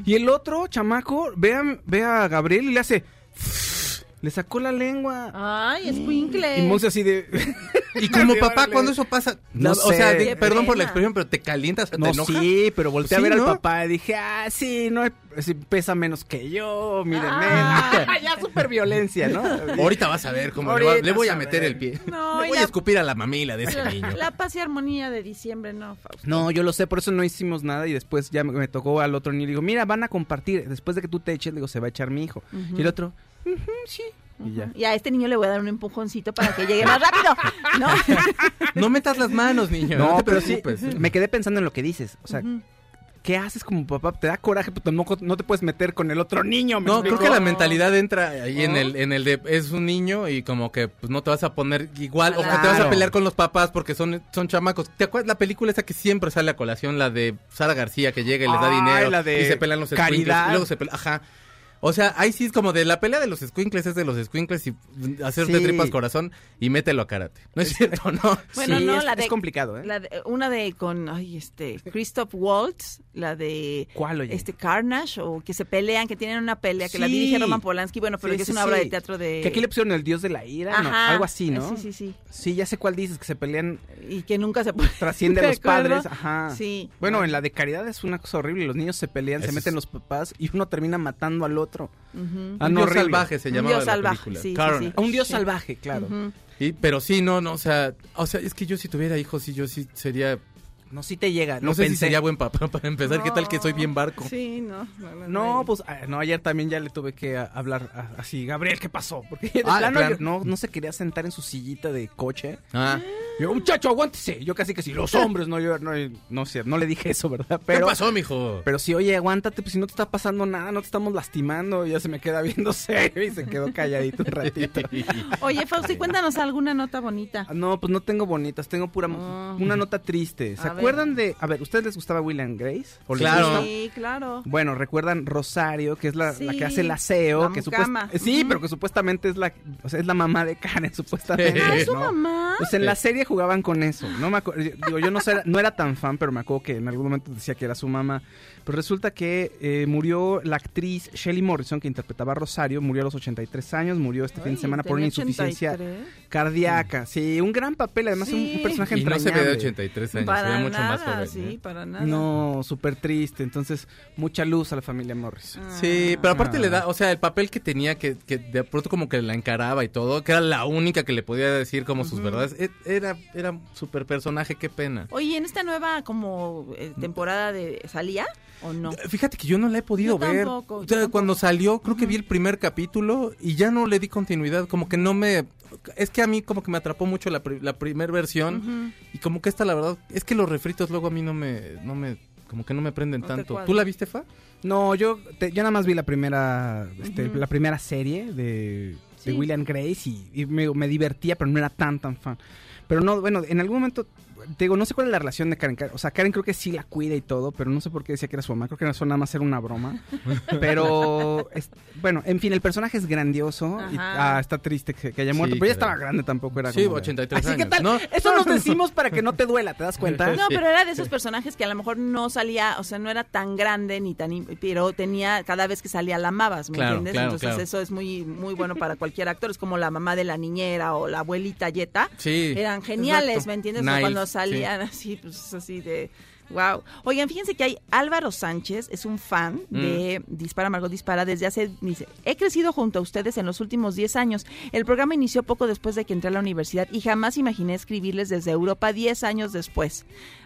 Y el otro, chamaco, ve a, ve a Gabriel y le hace, le sacó la lengua. Ay, escuincle. Y Monse así de... Y como papá, órale. cuando eso pasa, No la- o sea, sé. de- Qué perdón por la pena. expresión, pero te calientas, te No, enojas. sí, pero volteé Sí, a ver ¿no? al papá y dije, ah, sí, no, sí, pesa menos que yo, mírenme. Ah. ya super violencia, ¿no? Ahorita vas a ver cómo le, va- Ahorita le voy a vas a meter ver. el pie. No, le y voy la- a escupir a la mamila de ese niño. La paz y armonía de diciembre, no, Fausto. No, yo lo sé, por eso no hicimos nada y después ya me, me tocó al otro niño y digo, mira, van a compartir, después de que tú te eches, digo, se va a echar mi hijo. Y el otro, "Ujú, sí, y ya. Y a este niño le voy a dar un empujoncito para que llegue más rápido. ¿No? No metas las manos, niño. No, No, te pero sí, preocupes. me quedé pensando en lo que dices, o sea... ¿Qué haces como papá? Te da coraje, pero tampoco no te puedes meter con el otro niño. ¿me No, creo que la mentalidad entra ahí en el en el de es un niño y como que pues no te vas a poner igual o que te vas a pelear con los papás porque son son chamacos. ¿Te acuerdas la película esa que siempre sale a colación la de Sara García que llega y les da Ay, dinero la de y se pelean los Caridad. y luego se pelean, ajá. O sea, ahí sí es como de la pelea de los squinkles es de los squinkles y hacerte Sí. tripas corazón y mételo a karate. No es cierto, ¿no? Bueno, Sí, no, es- la de. es complicado, ¿eh? la de- una de con, ay, este, Christoph Waltz, la de. ¿Cuál, oye? Este, Carnage, o que se pelean, que tienen una pelea, que la dirige Roman Polanski, bueno, pero Sí, que es sí, una obra de teatro de. Que aquí le pusieron el dios de la ira, ¿no? Ajá. algo así, ¿no? Sí, sí, sí. Sí, ya sé cuál dices, que se pelean, Y que nunca se puede. trasciende a ¿De los padres, ajá. Sí. Bueno, en la de caridad es una cosa horrible, los niños se pelean, Eso se meten es- los papás y uno termina matando al otro. Ah, un no, dios horrible. salvaje se Un llamaba dios la salvaje, película. sí, un dios Sí. salvaje, claro. Y- pero sí, no, no, o sea, o sea, es que yo si tuviera hijos, sí, yo sí sería, No, sí te llega, no sé si pensé. sería buen papá para empezar, ¿qué tal que soy bien barco? Sí, no. No, no, No, pues, ah, no, ayer también ya le tuve que hablar así, Gabriel, ¿qué pasó? Porque de Ah, plano no, no se quería sentar en su sillita de coche. Ah, Yo, muchacho, aguántese. Yo casi que sí, los hombres, no, yo, no, no sé, no le dije eso, ¿verdad? Pero, ¿qué pasó, mijo? Pero sí, oye, aguántate, pues si no te está pasando nada, no te estamos lastimando. Ya se me queda viendo serio y se quedó calladito un ratito. Oye, Fausti, cuéntanos alguna nota bonita. Ah, No, pues no tengo bonitas, tengo pura una nota triste. ¿Se. Acuerdan de, a ver, ¿ustedes les gustaba Will and Grace? ¿O les Claro. gusta? Sí, claro. Bueno, recuerdan Rosario, que es la, que hace el aseo, la que mucama. sí, pero que supuestamente es la, o sea, es la mamá de Karen, supuestamente. ¿es su mamá? Pues en la serie jugaban con eso. No me acu- digo, yo no, sé, no era tan fan, pero me acuerdo que en algún momento decía que era su mamá. Pero resulta que eh, murió la actriz Shelley Morrison, que interpretaba a Rosario, murió a los 83 años, murió este fin de semana por una insuficiencia 83. cardíaca. Sí, un gran papel, además un- Sí. un, personaje Y no se ve de entrañable. 83 años, se ve mucho nada, más joven. sí, ¿eh? para nada. No, súper triste. Entonces, mucha luz a la familia Morrison. Sí, pero aparte Ah. le da, o sea, el papel que tenía, que, que de pronto como que la encaraba y todo, que era la única que le podía decir como sus verdades, e- era, era súper personaje, qué pena. Oye, ¿en esta nueva como eh, temporada de salía o no? Fíjate que yo no la he podido Yo ver. tampoco, O yo sea, tampoco. cuando salió, creo que vi el primer capítulo y ya no le di continuidad. Como que no me. Es que a mí, como que me atrapó mucho la, pri- la primera versión. Y como que esta, la verdad, es que los refritos luego a mí no me. No me como que no me prenden No tanto. ¿Tú la viste, Fa? No, yo, te- yo nada más vi la primera, este, la primera serie de. William Grace y, y me, me divertía, pero no era tan tan fan. Pero no, bueno, en algún momento, te digo, no sé cuál es la relación de Karen. O sea, Karen creo que sí la cuida y todo, pero no sé por qué decía que era su mamá. Creo que eso nada más era una broma. Pero, es- bueno, en fin, el personaje es grandioso. Y, ah, está triste que, que haya muerto. Sí, pero ya estaba grande tampoco. Era Sí, como de- 83 Así que años, tal, ¿no? eso nos decimos para que no te duela, ¿te das cuenta? No, pero era de esos personajes que a lo mejor no salía, o sea, no era tan grande ni tan, pero tenía cada vez que salía la amabas, ¿me Claro, entiendes? claro, Entonces claro. eso es muy muy bueno para cualquier actor, es como la mamá de la niñera o la abuelita Yeta. Sí. Eran geniales, Exacto. ¿me entiendes? O Niles, cuando sí. salían así, pues así de Wow. Oigan, fíjense que hay Álvaro Sánchez, es un fan Mm. de Dispara Margot Dispara desde hace, dice, he crecido junto a ustedes en los últimos 10 años. El programa inició poco después de que entré a la universidad y jamás imaginé escribirles desde Europa 10 años después.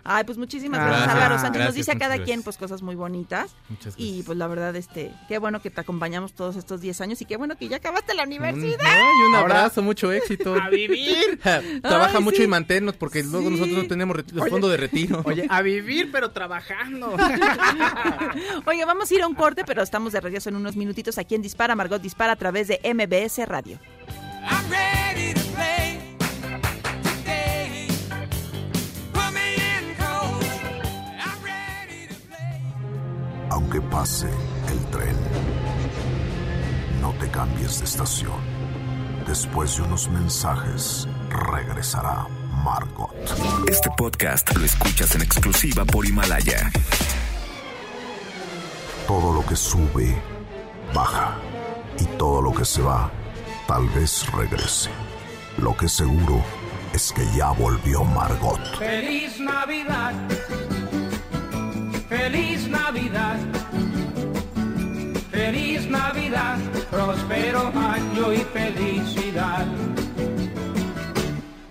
Ay, pues muchísimas gracias, Gracias, Álvaro Sánchez. Nos dice a cada quien pues cosas muy bonitas. Muchas Y gracias. pues la verdad, este, qué bueno que te acompañamos todos estos 10 años y qué bueno que ya acabaste la universidad. Ay, un Ahora- abrazo, mucho éxito. ¡A vivir! Trabaja Ay, mucho sí. y manténnos porque luego nosotros no tenemos re- el fondo de retiro. Oye, a vivir, pero trabajando. Oye, vamos a ir a un corte, pero estamos de regreso en unos minutitos aquí en Dispara, Margot Dispara a través de MBS Radio. I'm ready to play. Aunque pase el tren, no te cambies de estación. Después de unos mensajes, regresará Margot. Este podcast lo escuchas en exclusiva por Himalaya. Todo lo que sube, baja. Y todo lo que se va, tal vez regrese. Lo que seguro es que ya volvió Margot. Feliz Navidad. Feliz Navidad. Feliz Navidad. Próspero año y felicidad.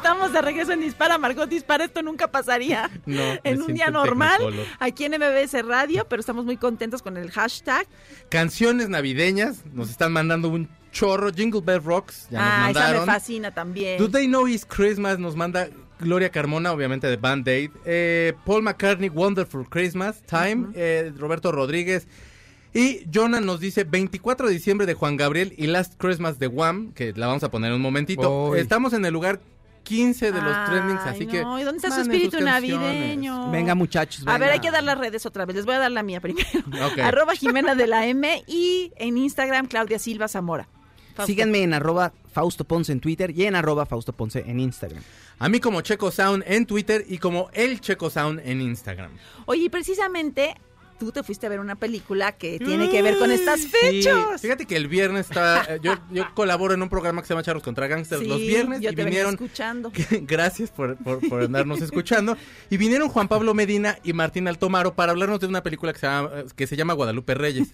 Estamos de regreso en Dispara, Margot Dispara. Esto nunca pasaría No, en un día normal aquí en MBS Radio, pero estamos muy contentos con el hashtag. Canciones navideñas, nos están mandando un chorro. Jingle Bell Rocks, ya ah, nos esa me mandaron. fascina también. Do They Know It's Christmas nos manda Gloria Carmona, obviamente de Band Aid. Eh, Paul McCartney, Wonderful Christmas Time. eh, Roberto Rodríguez. Y Jonah nos dice 24 de diciembre de Juan Gabriel y Last Christmas de Wham, que la vamos a poner en un momentito. Estamos en el lugar 15 de los Ay, trendings, así que... no, ¿y dónde está su espíritu navideño? Venga, muchachos. A ver, hay que dar las redes otra vez. Les voy a dar la mía primero. Ok. Arroba Jimena de la M y en Instagram Claudia Silva Zamora. Fausto. Síganme en arroba Fausto Ponce en Twitter y en arroba Fausto Ponce en Instagram. A mí como Checo Sound en Twitter y como El Checo Sound en Instagram. Oye, y precisamente tú te fuiste a ver una película que tiene que ver con estas fechas. Sí, Fíjate que el viernes estaba... eh, yo, yo colaboro en un programa que se llama Charros contra Gangsters Sí, los viernes yo y te venía vinieron... escuchando. Gracias por, por, por andarnos escuchando. Y vinieron Juan Pablo Medina y Martín Altomaro para hablarnos de una película que se llama, que se llama Guadalupe Reyes.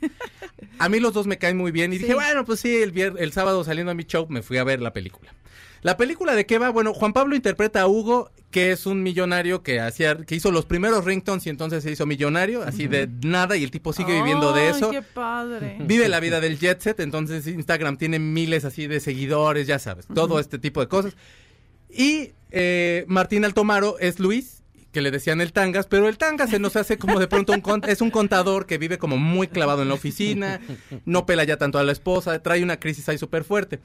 A mí los dos me caen muy bien y Sí. dije, bueno, pues sí, el, vier- el sábado saliendo a mi show me fui a ver la película. La película de qué va, bueno, Juan Pablo interpreta a Hugo, que es un millonario que hacía, que hizo los primeros ringtones y entonces se hizo millonario, así de nada, y el tipo sigue viviendo de eso. qué padre. Vive la vida del jet set, entonces Instagram tiene miles así de seguidores, ya sabes, todo este tipo de cosas. Y eh, Martín Altomaro es Luis, que le decían el tangas, pero el tangas se nos hace como de pronto un con- es un contador que vive como muy clavado en la oficina, no pela ya tanto a la esposa, trae una crisis ahí súper fuerte.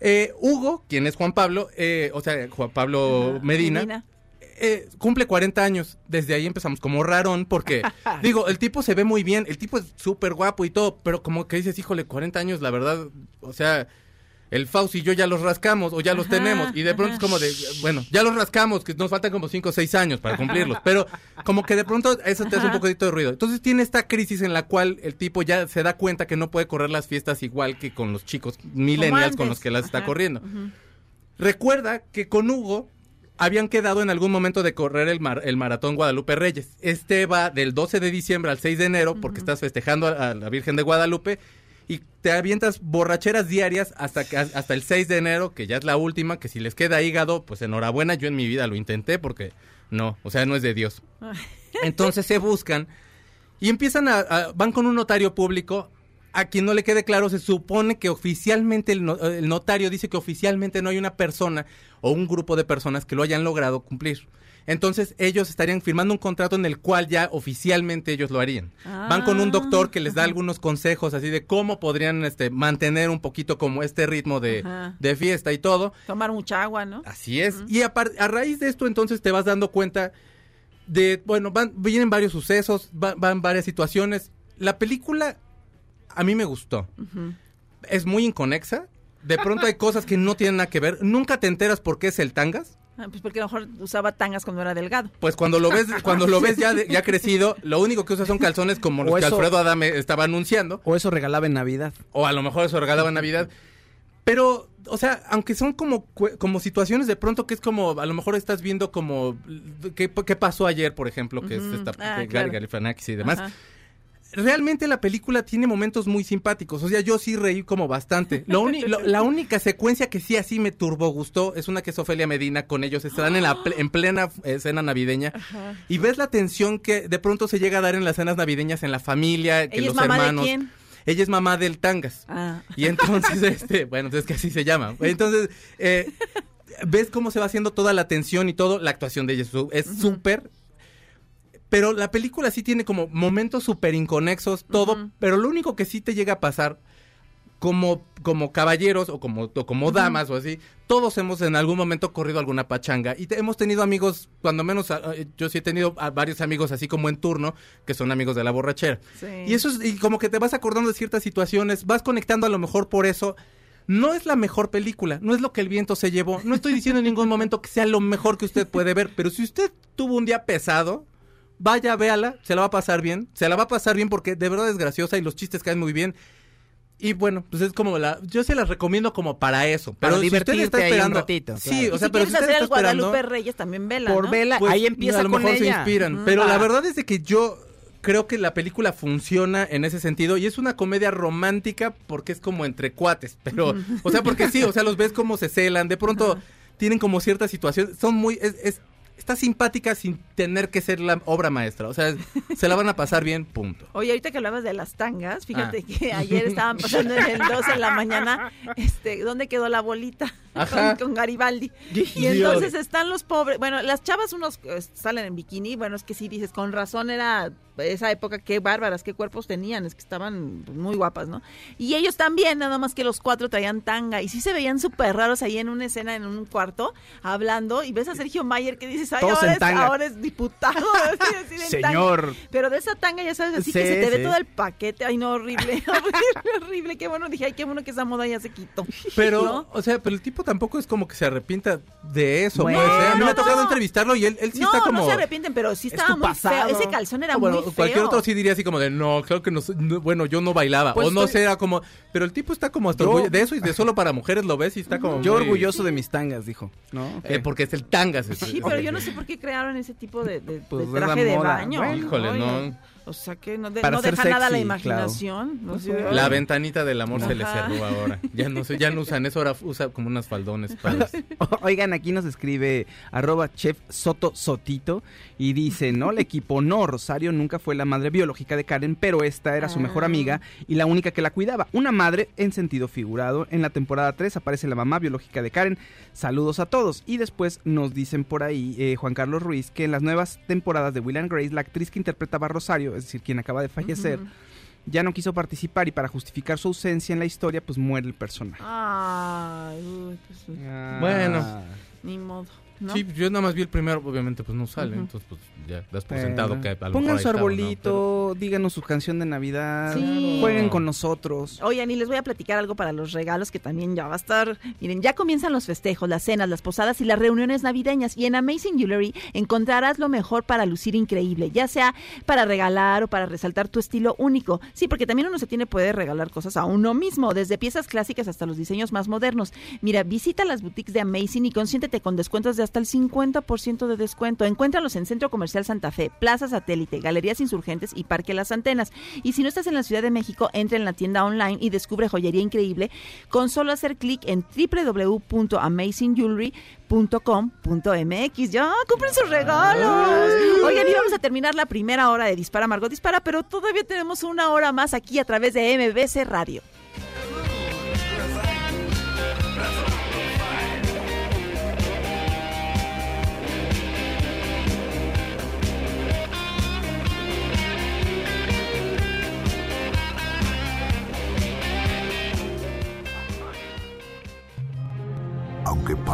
Eh, Hugo, quien es Juan Pablo, eh, o sea, Juan Pablo Medina, Medina. eh, cumple 40 años. Desde ahí empezamos como rarón, porque, digo, el tipo se ve muy bien, el tipo es súper guapo y todo, pero como que dices, híjole, 40 años, la verdad, o sea, el Faust y yo ya los rascamos o ya los Ajá, tenemos. Y de pronto es como de, bueno, ya los rascamos, que nos faltan como 5 o 6 años para cumplirlos, pero como que de pronto eso te hace un poquito de ruido. Entonces tiene esta crisis en la cual el tipo ya se da cuenta que no puede correr las fiestas igual que con los chicos millennials con los que las está corriendo. Recuerda que con Hugo habían quedado en algún momento de correr el, mar- el maratón Guadalupe Reyes. Este va del 12 de diciembre al 6 de enero porque estás festejando a, a la Virgen de Guadalupe y te avientas borracheras diarias hasta, que, hasta el 6 de enero, que ya es la última, que si les queda hígado, pues enhorabuena, yo en mi vida lo intenté porque no, o sea, no es de Dios. Entonces se buscan y empiezan a, a- van con un notario público. A quien no le quede claro, se supone que oficialmente el, no- el notario dice que oficialmente no hay una persona o un grupo de personas que lo hayan logrado cumplir. Entonces ellos estarían firmando un contrato en el cual ya oficialmente ellos lo harían. Van con un doctor que les da algunos consejos así de cómo podrían este, mantener un poquito como este ritmo de, de fiesta y todo. Tomar mucha agua, ¿no? Así es. Y a raíz de esto, entonces te vas dando cuenta de, bueno, van, vienen varios sucesos, va- van varias situaciones. La película a mí me gustó. Es muy inconexa. De pronto hay cosas que no tienen nada que ver. Nunca te enteras por qué es el tangas. Ah, pues porque a lo mejor usaba tangas cuando era delgado. Pues cuando lo ves, cuando lo ves ya, ya crecido, lo único que usa son calzones como los O que eso- Alfredo Adame estaba anunciando. O eso regalaba en Navidad. O a lo mejor eso regalaba en Navidad. Pero, o sea, aunque son como, como situaciones de pronto que es como, a lo mejor estás viendo como, ¿qué, qué pasó ayer, por ejemplo? Que es esta, Ah, que claro. Gary Galifianakis y demás. Ajá. Realmente la película tiene momentos muy simpáticos, o sea, yo sí reí como bastante. Lo uni- lo- la única secuencia que sí así me turbo gustó es una que es Ofelia Medina con ellos, están en, la en plena escena navideña y ves la tensión que de pronto se llega a dar en las cenas navideñas en la familia, que ¿Ella los hermanos. de quién? Ella es mamá del Tangas. Ah. Y entonces, este, bueno, es que así se llama. Entonces, eh, ves cómo se va haciendo toda la tensión y todo. La actuación de ella es súper. Pero la película sí tiene como momentos súper inconexos, todo. Pero lo único que sí te llega a pasar, como, como caballeros o como, o como damas o así, todos hemos en algún momento corrido alguna pachanga. Y te- hemos tenido amigos, cuando menos, ah, eh, yo sí he tenido a varios amigos así como en turno, que son amigos de la borrachera. Sí. Y eso es, y como que te vas acordando de ciertas situaciones, vas conectando a lo mejor por eso. No es la mejor película, no es lo que el viento se llevó. No estoy diciendo en ningún momento que sea lo mejor que usted puede ver, pero si usted tuvo un día pesado, vaya, véala, se la va a pasar bien. Se la va a pasar bien porque de verdad es graciosa y los chistes caen muy bien. Y bueno, pues es como la. Yo se las recomiendo como para eso. Para Pero si usted está ahí un esperando. ratito, Sí, o sea, si pero si usted hacer está el Guadalupe esperando. Reyes, también vela, Por ¿no? vela, Pues, ahí empieza a lo con mejor se inspiran. Pero la verdad es de que yo creo que la película funciona en ese sentido y es una comedia romántica porque es como entre cuates. Pero, o sea, porque sí, o sea, los ves como se celan. De pronto tienen como ciertas situaciones. Son muy. Es, es- está simpática sin tener que ser la obra maestra. O sea, se la van a pasar bien, punto. Oye, ahorita que hablabas de las tangas, fíjate Ah. que ayer estaban pasando en el 12 en la mañana, este, ¿dónde quedó la bolita? Ajá. Con, con Garibaldi. Y entonces están los pobres, bueno, las chavas unos eh, salen en bikini, bueno, es que sí dices, con razón era esa época, qué bárbaras, qué cuerpos tenían, es que estaban muy guapas, ¿no? Y ellos también, nada más que los cuatro traían tanga, y sí se veían súper raros ahí en una escena, en un cuarto, hablando, y ves a Sergio Mayer que dices, ay, ahora es, tanga. ahora es diputado. así, así de en tanga. Señor. Pero de esa tanga, ya sabes, así que se te ve todo el paquete. Ay, no, horrible, horrible, horrible. Qué bueno, dije, ay, qué bueno que esa moda ya se quitó. Pero, ¿No? o sea, pero el tipo tampoco es como que se arrepienta de eso. Bueno, pues, ¿eh? A mí me ha tocado entrevistarlo y él, él sí no, está como. no se arrepienten, pero sí Es estaba muy pasado. feo. Ese calzón era bueno, muy feo. cualquier otro sí diría así como de no, claro que no, no, bueno, yo no bailaba Pues o no estoy- sé, era como, pero el tipo está como hasta Yo- orgullo- de eso y de solo para mujeres lo ves y está como Yo muy- orgulloso de mis tangas, dijo. ¿No? eh, porque es el tangas. ese- Sí, ese- pero yo no sé por qué crearon ese tipo de, Pues, traje de baño. Híjole, no. O sea que no, de- Para no ser deja nada a la sexy, imaginación. No sé, La ventanita del amor se le cerró ahora. Ya no sé, ya no usan eso, ahora usa como unas faldones. Oigan, aquí nos escribe arroba chef Soto Sotito y dice, no, el equipo, no, Rosario nunca fue la madre biológica de Karen, pero esta era su mejor Ah. amiga y la única que la cuidaba. Una madre en sentido figurado. En la temporada 3 aparece la mamá biológica de Karen. Saludos a todos. Y después nos dicen por ahí, eh, Juan Carlos Ruiz, que en las nuevas temporadas de Will and Grace, la actriz que interpretaba a Rosario, es decir, quien acaba de fallecer, ya no quiso participar y para justificar su ausencia en la historia, pues muere el personaje. Ay, uy, pues, uy, Bueno. ni modo, ¿no? Sí, yo nada más vi el primero, obviamente pues no sale, entonces pues ya das por sentado que a lo Pongan su estaba, ¿no? arbolito, díganos su canción de Navidad, Sí. jueguen con nosotros. Oigan, y les voy a platicar algo para los regalos que también ya va a estar. Miren, ya comienzan los festejos, las cenas, las posadas y las reuniones navideñas. Y en Amazing Jewelry encontrarás lo mejor para lucir increíble, ya sea para regalar o para resaltar tu estilo único. Sí, porque también uno se tiene puede regalar cosas a uno mismo, desde piezas clásicas hasta los diseños más modernos. Mira, visita las boutiques de Amazing y consiéntete con descuentos de hasta el 50% de descuento. Encuéntralos en Centro Comercial Santa Fe, Plaza Satélite, Galerías Insurgentes y Parque Las Antenas. Y si no estás en la Ciudad de México, entra en la tienda online y descubre joyería increíble con solo hacer clic en www.amazingjewelry.com.mx. Ya, compren sus regalos. Oigan, y vamos a terminar la primera hora de Dispara Margot Dispara, pero todavía tenemos una hora más aquí a través de MBC Radio.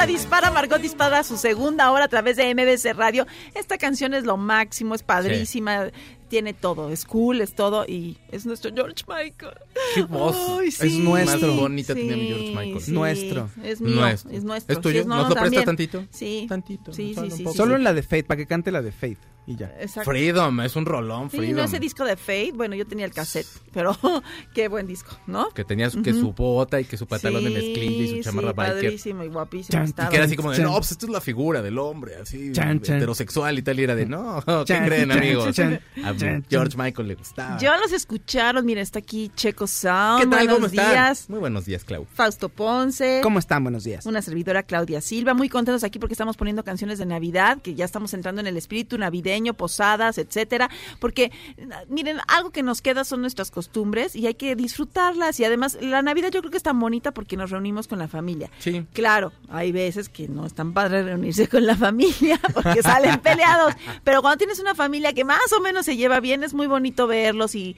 A Dispara Margot Dispara, su segunda hora a través de MBC Radio. Esta canción es lo máximo, es padrísima, tiene todo, es cool, es todo y es nuestro George Michael. Qué voz. Ay, Es sí, nuestro. Más bonita tenía mi George Michael. sí, Nuestro. Es mío, Nuestro. es nuestro. ¿Es tuyo? Sí, ¿Nos lo también. tantito? Sí. Tantito, Sí, solo sí, sí. sí, Solo sí. en la de Fate, para que cante la de Fate y ya. Exacto. Freedom, es un rolón, Sí, Freedom. no ese disco de Fate, bueno, yo tenía el cassette, pero qué buen disco, ¿no? Que tenía su, que su bota y que su pantalón de Sí, mezclilla y su chamarra sí, biker. padrísimo y guapísimo Chan, estaba. Que era así como de, Chan. no, pues esto es la figura del hombre, así, Chan, chan. heterosexual y tal. Y era de, no, ¿qué Chan, creen, chan, amigos? George Michael le gustaba. Yo los escucharon, mira, está aquí Checo Sound, ¿Qué tal? buenos ¿Cómo están? días, Muy buenos días, Clau. Fausto Ponce. ¿Cómo están? Buenos días. Una servidora Claudia Silva, muy contentos aquí porque estamos poniendo canciones de Navidad, que ya estamos entrando en el espíritu navideño, posadas, etcétera, porque miren, algo que nos queda son nuestras costumbres y hay que disfrutarlas y además la Navidad yo creo que es tan bonita porque nos reunimos con la familia. Sí. Claro, hay veces que no es tan padre reunirse con la familia porque salen peleados, pero cuando tienes una familia que más o menos se lleva bien, es muy bonito verlos y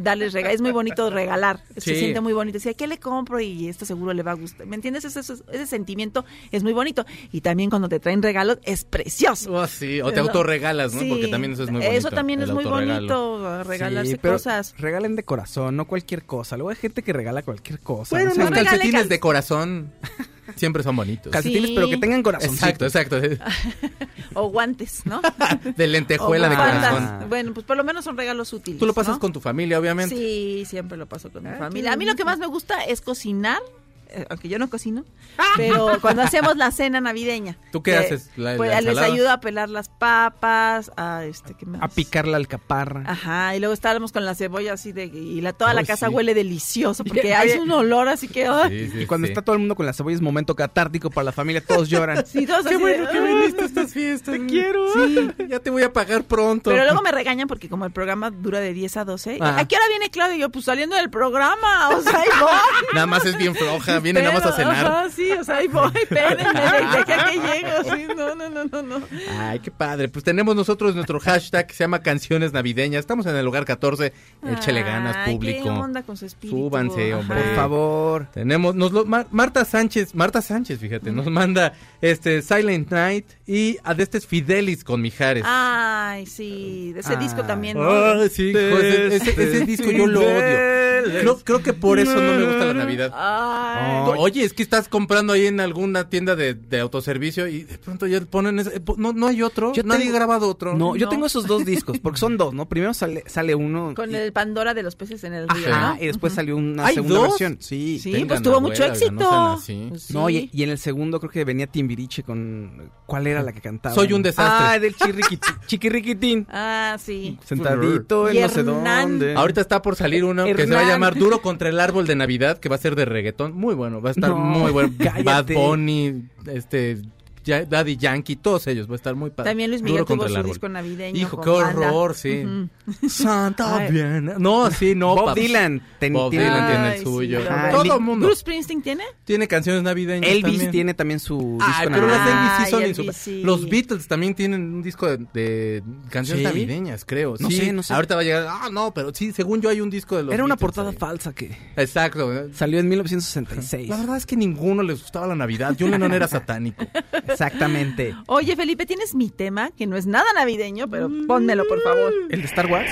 darles regalos, es muy bonito regalar, se siente muy bonito. Decía, ¿qué le compro? Y esto seguro le va a gustar. ¿Me entiendes? Ese, ese- ese sentimiento es muy bonito. Y también cuando te traen regalos, es precioso. Oh, sí, o te ¿No? autorregalas, ¿no? Sí, Porque también eso es muy bonito. Eso también es muy bonito, regalarse Sí, pero cosas. Regalen de corazón, no cualquier cosa. Luego hay gente que regala cualquier cosa. Bueno, no no regale calcetines cal- de corazón siempre son bonitos. calcetines, Sí. pero que tengan corazón. Exacto, exacto. O guantes, ¿no? De lentejuela de corazón. Bueno, pues por lo menos son regalos útiles. Tú lo pasas ¿no? con tu familia, obviamente. Sí, siempre lo paso con mi Ah, familia. A mí lo que más me gusta es cocinar, aunque yo no cocino, Ah. pero cuando hacemos la cena navideña. ¿Tú qué haces? ¿La- pues la les ayudo a pelar las papas, a este, ¿qué más? A picar la alcaparra. Ajá, y luego estábamos con la cebolla así de y la toda la Ay, casa sí. huele delicioso porque hay un olor así que ay. Sí, sí, y cuando sí. está todo el mundo con la cebolla es momento catártico para la familia, todos lloran. Sí, todos Qué bueno de, que viniste a estas fiestas. Te quiero. Sí, ya te voy a pagar pronto. Pero luego me regañan porque como el programa dura de 10 a 12, Ah. ¿a qué hora viene Claudia? Y yo, pues saliendo del programa, o sea, voy. Nada más es bien floja. Viene nada más a cenar. Ajá, sí, o sea, ahí voy, espérenme, deja que llego. Sí, no, no, no, no, no. Ay, qué padre. Pues tenemos nosotros nuestro hashtag que se llama Canciones Navideñas. Estamos en el lugar 14. Échele ganas, público. ¿Qué onda con su espíritu? Súbanse, Ajá. Por favor. Tenemos, nos lo- Mar- Marta Sánchez, Marta Sánchez, fíjate, nos manda este Silent Night y a de este es Fidelis con Mijares. Ay, sí, de ese Ay. disco también, ¿no? Ay, sí, hijo, ese, ese- ese disco yo lo odio. Creo, creo que por eso no me gusta la Navidad. Ay. Oye, es que estás comprando ahí en alguna tienda de, de autoservicio y de pronto ya ponen ese, no, no hay otro, Yo nadie tengo- ha grabado otro. No, yo tengo esos dos discos, porque son dos, ¿no? Primero sale, sale uno. Con y, el Pandora de los peces en el río, Ajá, ¿no? y después salió una ¿Hay segunda dos? versión. Sí. Sí, tengan pues tuvo mucho éxito. no. Pues No, sí. y, y en el segundo creo que venía Timbiriche con... ¿Cuál era la que cantaba? Soy un desastre. Ah, del chirriquitín. chiquirriquitín. Ah, sí. Sentadito en Y no sé dónde. Ahorita está por salir uno que se va a llamar Duro contra el árbol de Navidad, que va a ser de reggaetón. Muy bueno, va a estar No, muy bueno. Bad. Bunny, este, Daddy Yankee, todos ellos, va a estar muy padre. También Luis Miguel tuvo su disco navideño. Hijo, qué banda. horror, sí. Santa bien. No, sí, no. Bob. Dylan. ten- Bob tiene- Dylan tiene el suyo. Todo el mundo. ¿Bruce Springsteen tiene? Tiene canciones navideñas Elvis también. tiene también su Ay, disco pero las de navideño. Elvis sí son Ay, insuper- Elvis sí. Los Beatles también tienen un disco de, de canciones ¿Sí? navideñas, creo. No sí, sé, no sé. Ahorita va a llegar. Ah, no, pero sí, según yo hay un disco de los Era una portada ahí. falsa que Exacto. salió en 1966. La verdad es que ninguno les gustaba la Navidad. John Lennon era satánico. Exactamente. Oye, Felipe, tienes mi tema, que no es nada navideño, pero pónmelo, por favor. ¿El de Star Wars?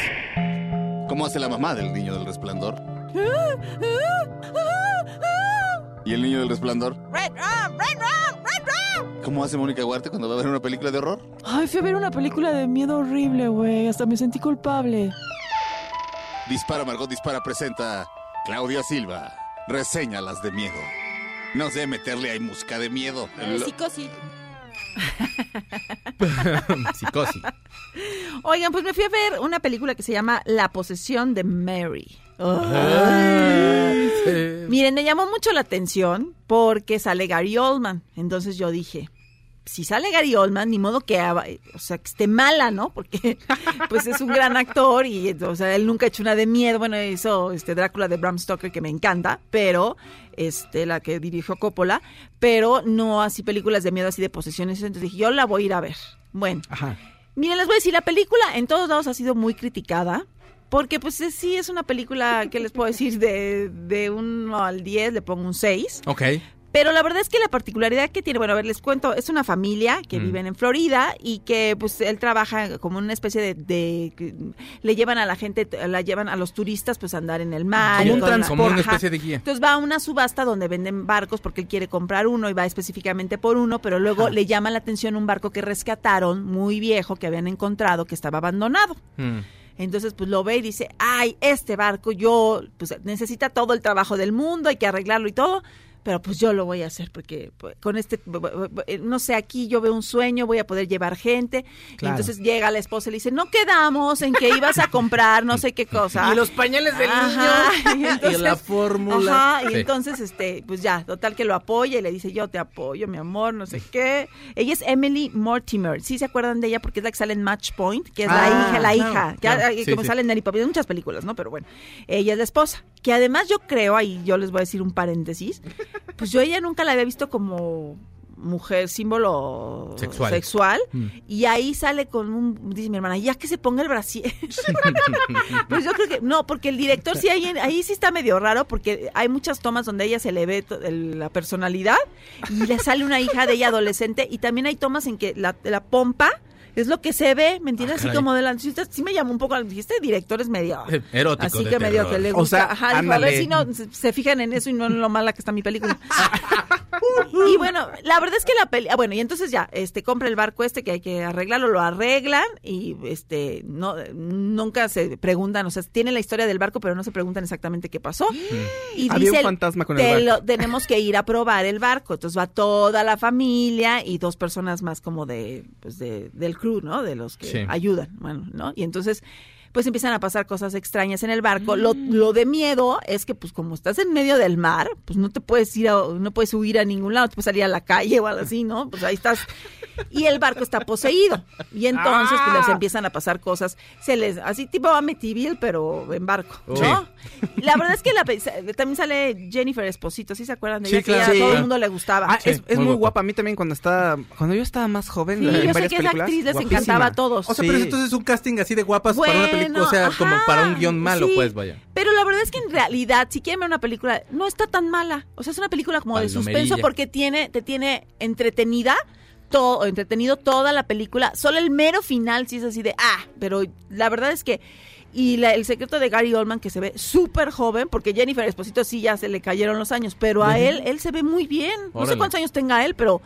¿Cómo hace la mamá del niño del resplandor? ¿Y el niño del resplandor? ¿Cómo hace Mónica Huarte cuando va a ver una película de horror? Ay, fui a ver una película de miedo horrible, güey. Hasta me sentí culpable. Dispara Margot Dispara presenta Claudia Silva. Reseñalas de miedo. No sé meterle ahí música de miedo. El- Psicosis. Psicosis. Oigan, pues me fui a ver una película que se llama La posesión de Mary. Sí. Miren, me llamó mucho la atención porque sale Gary Oldman. Entonces yo dije, si sale Gary Oldman, ni modo que, o sea, que esté mala, ¿no? Porque pues es un gran actor y o sea, él nunca ha hecho una de miedo. Bueno, hizo este Drácula de Bram Stoker que me encanta, pero este la que dirigió Coppola, pero no así películas de miedo así de posesiones. Entonces dije, yo la voy a ir a ver. Bueno, Ajá. Miren, les voy a decir, la película en todos lados ha sido muy criticada. Porque pues sí es una película que les puedo decir de, de 1 al 10, le pongo un 6. Ok. Pero la verdad es que la particularidad que tiene, bueno, a ver, les cuento, es una familia que Mm. viven en Florida y que pues él trabaja como una especie de, le llevan a la gente, la llevan a los turistas pues a andar en el mar. Como un toda la- trans- como una especie de guía. Entonces va a una subasta donde venden barcos porque él quiere comprar uno y va específicamente por uno, pero luego le llama la atención un barco que rescataron, muy viejo, que habían encontrado, que estaba abandonado. Mm. Entonces, pues lo ve y dice, ay, este barco yo, pues necesita todo el trabajo del mundo, hay que arreglarlo y todo, pero pues yo lo voy a hacer porque pues, con este, no sé, aquí yo veo un sueño, voy a poder llevar gente. Y entonces llega la esposa y le dice, no quedamos en que ibas a comprar no sé qué cosa. Y los pañales del Ajá, niño. y entonces- la fórmula. Ajá, y Sí. entonces, este, pues ya, total que lo apoya y le dice, yo te apoyo, mi amor, no sé qué. Ella es Emily Mortimer, ¿sí se acuerdan de ella? Porque es la que sale en Match Point, que es la Ah, hija, la claro, hija, que, claro. eh, Sí, como sí. sale en en muchas películas, ¿no? Pero bueno, ella es la esposa, que además yo creo, ahí yo les voy a decir un paréntesis, pues yo a ella nunca la había visto como mujer símbolo Sexual. Mm. y ahí sale con un dice mi hermana ya que se ponga el brasier pues yo creo que no, porque el director sí ahí, ahí sí está medio raro porque hay muchas tomas donde ella se le ve el- la personalidad y le sale una hija de ella adolescente y también hay tomas en que la, la pompa es lo que se ve, ¿me entiendes? Ah, Así como delante. Sí, usted- sí me llamó un poco, dije, este director es medio... Erótico. Así de que medio que le O gusta. sea, Ajá, dijo, a ver si no se, se fijan en eso y no en lo mala que está mi película. y bueno, la verdad es que la peli, ah, bueno, y entonces ya, este, compra el barco este que hay que arreglarlo, lo arreglan y este, no, nunca se preguntan, o sea, tienen la historia del barco, pero no se preguntan exactamente qué pasó. Y Había dice un fantasma con el "Te barco". lo- tenemos que ir a probar el barco. Entonces va toda la familia y dos personas más como de, pues de, del crew, ¿no? De los que Sí. ayudan, bueno, ¿no? Y entonces, pues empiezan a pasar cosas extrañas en el barco. Lo, lo de miedo es que, pues, como estás en medio del mar, pues no te puedes ir, a, no puedes huir a ningún lado, te puedes salir a la calle o algo así, ¿no? Pues ahí estás. Y el barco está poseído. Y entonces, pues, les empiezan a pasar cosas, se les, así tipo Amityville, pero en barco, ¿no? Sí. La verdad es que la, también sale Jennifer Esposito, ¿sí se acuerdan de Sí, ella? Que a todo el mundo le gustaba. Ah, es, Sí, es muy muy guapa. guapa. A mí también cuando estaba, cuando yo estaba más joven, Sí, en yo sé que esa actriz les guapísima. encantaba a todos. O sea, pero entonces es un casting así de guapas para una película, o sea, como para un guion malo, sí. pues vaya. Pero la verdad es que en realidad, si quieren ver una película, no está tan mala. O sea, es una película como de suspenso porque tiene, te tiene entretenida, todo, entretenido toda la película. Solo el mero final sí es así de, ah, pero la verdad es que... Y la- el secreto de Gary Oldman, que se ve súper joven, porque Jennifer Esposito sí ya se le cayeron los años, pero a él, él se ve muy bien. No sé cuántos años tenga él, pero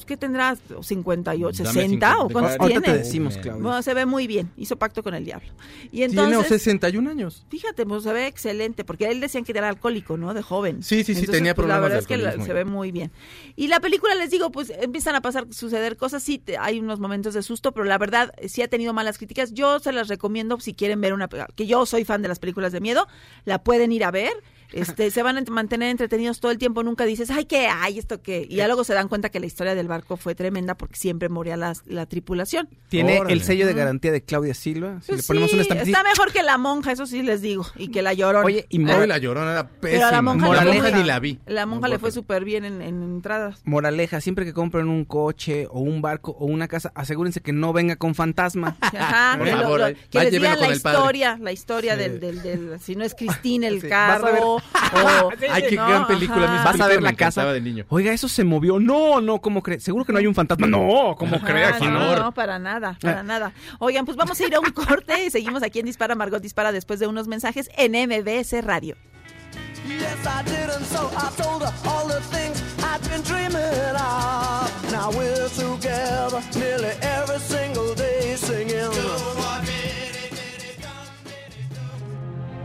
pues, ¿qué tendrá? ¿58, Dame 60 o 50. cuántos Ahorita tiene? te decimos, Claudia. Bueno, se ve muy bien. Hizo pacto con el diablo. Y Tiene entonces... 61 años. Fíjate, pues se ve excelente, porque a él decían que era alcohólico, ¿no? De joven. Sí, sí, sí, tenía pues, La problemas verdad de es que la- alcoholismo. se ve muy bien. Y la película, les digo, pues empiezan a pasar, suceder cosas, sí, te- hay unos momentos de susto, pero la verdad sí ha tenido malas críticas. Yo se las recomiendo si quieren ver una, que yo soy fan de las películas de miedo, la pueden ir a ver. Este, se van a mantener entretenidos todo el tiempo, nunca dices, ay, ¿qué hay? ¿Esto qué? Y ya luego se dan cuenta que la historia del barco fue tremenda porque siempre moría la, la tripulación. Tiene Órale. el sello de garantía de Claudia Silva. Si Pues le ponemos sí, está mejor que la monja, eso sí les digo, y que la llorona. Oye, y mora- la llorona era Pero a pésima. la monja, la monja fue- ni la vi. La monja le fue súper bien en, en entradas. moraleja, siempre que compren un coche o un barco o una casa, asegúrense que no venga con fantasma. Ajá, Por que, lo- favor, lo- ahí. que les digan la con el padre. historia, la historia Sí. del, del, del- si no es Cristina el Sí, vas a ver. carro, o... Ay, qué ¿no? gran película. Vas a ver la casa. de niño. Oiga, eso se movió. No, no, ¿cómo cree? Seguro que no hay un fantasma. No, ¿cómo cree? Aquí no, no. no, para nada, para nada. Oigan, pues vamos a ir a un corte y seguimos aquí en Dispara Margot Dispara después de unos mensajes en MBS Radio. Yes, I did, and so I told her all the things I've been dreaming of. Now we're together nearly every single day singing.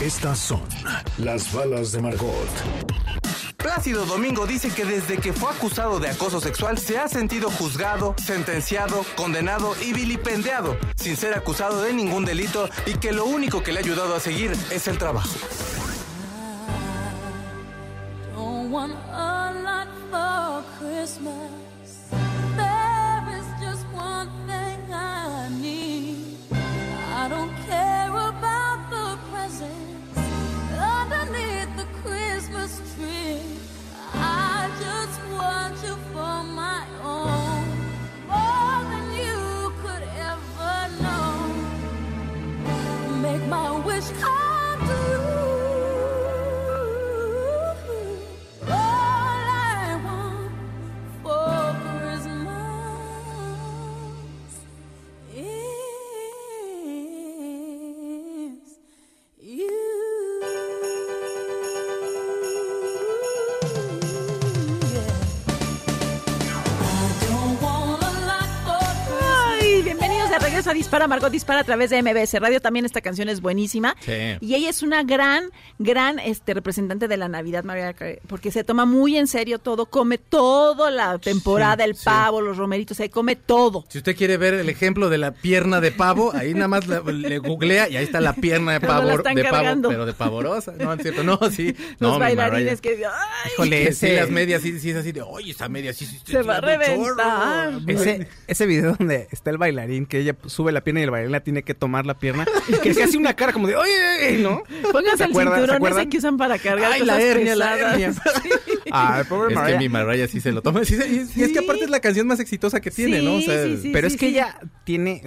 Estas son las balas de Margot. Plácido Domingo dice que desde que fue acusado de acoso sexual se ha sentido juzgado, sentenciado, condenado y vilipendiado, sin ser acusado de ningún delito y que lo único que le ha ayudado a seguir es el trabajo. Don't want a lot for Christmas. My wish. come regreso a Dispara Margot Dispara a través de MBS Radio. También esta canción es buenísima. Sí. Y ella es una gran, gran este, representante de la Navidad, María, Carey, porque se toma muy en serio todo, come toda la temporada, Sí, el sí. pavo, los romeritos, se come todo. Si usted quiere ver el ejemplo de la pierna de pavo, ahí nada más la- le googlea y ahí está la pierna de pavo, de pavo, pero de pavorosa. No, es cierto, no, sí. Los no, bailarines que... ¡ay! Híjole, sí, ese- las medias sí, sí es así de, oye, esa media sí, sí, sí, Se va a da un chorro". reventar. Ese, ese video donde está el bailarín, que ella sube la pierna y el bailarín la tiene que tomar la pierna, que se hace una cara como de, oye, oye, ¿no? Pónganse ¿Se el cinturón ese que usan para cargar Ay, la cosas hernia, la. Ay, pobre Es que Mariah. mi Mariah sí se lo toma. Sí, y, es- y es que aparte es la canción más exitosa que tiene, Sí, ¿no? O sea, sí, sí. Pero es que ella tiene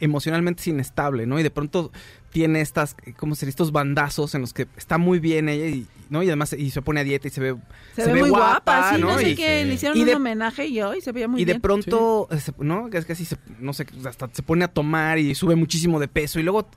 emocionalmente es inestable, ¿no? Y de pronto tiene estas, ¿cómo se dice? Estos bandazos en los que está muy bien ella y, ¿no? Y además y se pone a dieta y se ve, Se, ve, muy guapa, sí, no, sé Y- qué, le hicieron y un de- homenaje y hoy se veía muy y de bien. pronto, eh, se- ¿no? Que es que así se, no sé, hasta se pone a tomar y sube muchísimo de peso y luego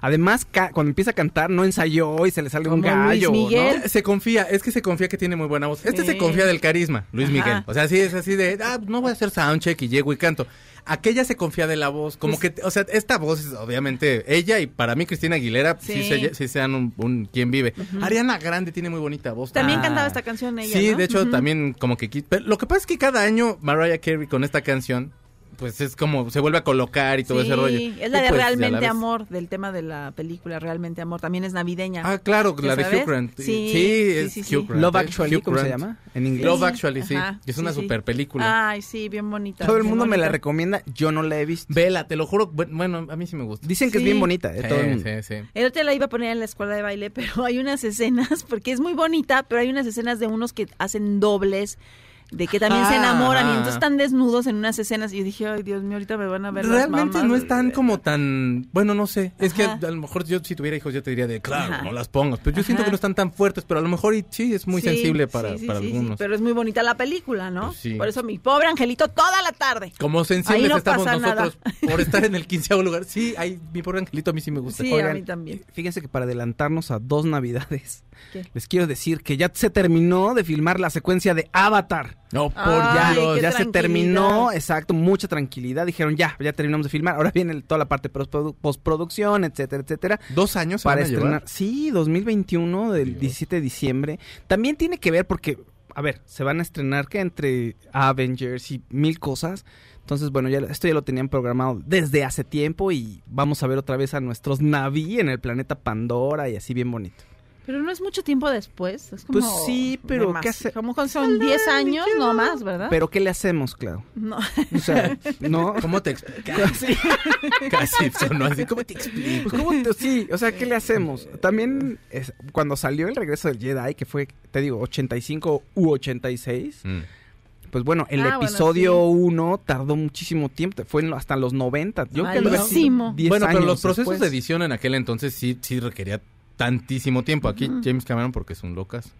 Además, cuando empieza a cantar, no ensayó y se le sale un Luis gallo. ¿no? Miguel. Se confía, es que se confía que tiene muy buena voz. Este Sí. se confía del carisma, Luis Ajá. Miguel. O sea, sí es así de, ah, no voy a hacer soundcheck y llego y canto. Aquella se confía de la voz, como Pues que, o sea, esta voz es obviamente ella y para mí Cristina Aguilera sí, Sí. se, sí sean un, un quien vive. Ariana Grande tiene muy bonita voz. También Ah. cantaba esta canción ella, Sí, ¿no? de hecho también como que... lo que pasa es que cada año Mariah Carey con esta canción, pues es como se vuelve a colocar y todo Sí, ese rollo. es la de pues, la Realmente ves. Amor, del tema de la película Realmente Amor. También es navideña. Ah, claro, ¿Ya la de sabes? Hugh Grant. Sí, es sí, sí, sí. Hugh Grant. Love ¿eh? Actually, ¿cómo se llama? En inglés. Love Actually, sí. Ajá, es una sí. super película. Ay, sí, bien bonita. Todo el mundo me la bonita. recomienda, yo no la he visto. Vela, te lo juro. bu- Bueno, a mí sí me gusta. Dicen que Sí. es bien bonita, ¿eh? Sí, Todo el mundo. sí, sí. El otro día la iba a poner en la escuela de baile, pero hay unas escenas, porque es muy bonita, pero hay unas escenas de unos que hacen dobles, de que también se Ah. enamoran y entonces están desnudos en unas escenas y yo dije, ay Dios mío, ahorita me van a ver las Realmente mamás". no es tan como tan... Bueno, no sé. Es que a lo mejor yo si tuviera hijos yo te diría de, claro, Ajá. no las pongas. Pero yo siento que no están tan fuertes, pero a lo mejor y, sí, es muy Sí, sensible para, sí, sí, para sí, sí, algunos. pero es muy bonita la película, ¿no? Pues sí. Por eso mi pobre angelito toda la tarde. Como sensibles no estamos nosotros por estar en el quinceavo lugar. Sí, hay, mi pobre angelito a mí sí me gusta. Sí, Oigan, a mí también. Fíjense que para adelantarnos a dos navidades, ¿Qué? les quiero decir que ya se terminó de filmar la secuencia de Avatar. No, por Ay, Dios. qué ya se terminó, exacto, mucha tranquilidad. Dijeron, ya, ya terminamos de filmar. Ahora viene toda la parte de postproducción, etcétera, etcétera. Dos años se Para van a llevar? estrenar. Sí, 2021, del 17 de diciembre. También tiene que ver porque, a ver, se van a estrenar que entre Avengers y mil cosas. Entonces, bueno, ya esto ya lo tenían programado desde hace tiempo y vamos a ver otra vez a nuestros Navi en el planeta Pandora y así bien bonito. Pero no es mucho tiempo después. Es como Pues sí, pero. ¿qué hace- Como con- son 10 años, no más, ¿verdad? Pero ¿qué le hacemos, Clau? No. O sea, no. ¿Cómo te explico? Casi sonó así. ¿Cómo te explico? Pues, ¿cómo te- sí, o sea, ¿qué le hacemos? También es- cuando salió el regreso del Jedi, que fue, te digo, 85 u 86, Mm. pues bueno, el Ah, episodio 1 tardó muchísimo tiempo, fue hasta los 90. Yo creo que debe haber sido Malísimo. 10 Bueno, pero los procesos después. de edición en aquel entonces sí, sí requería tantísimo tiempo. Aquí James Cameron porque es un locas.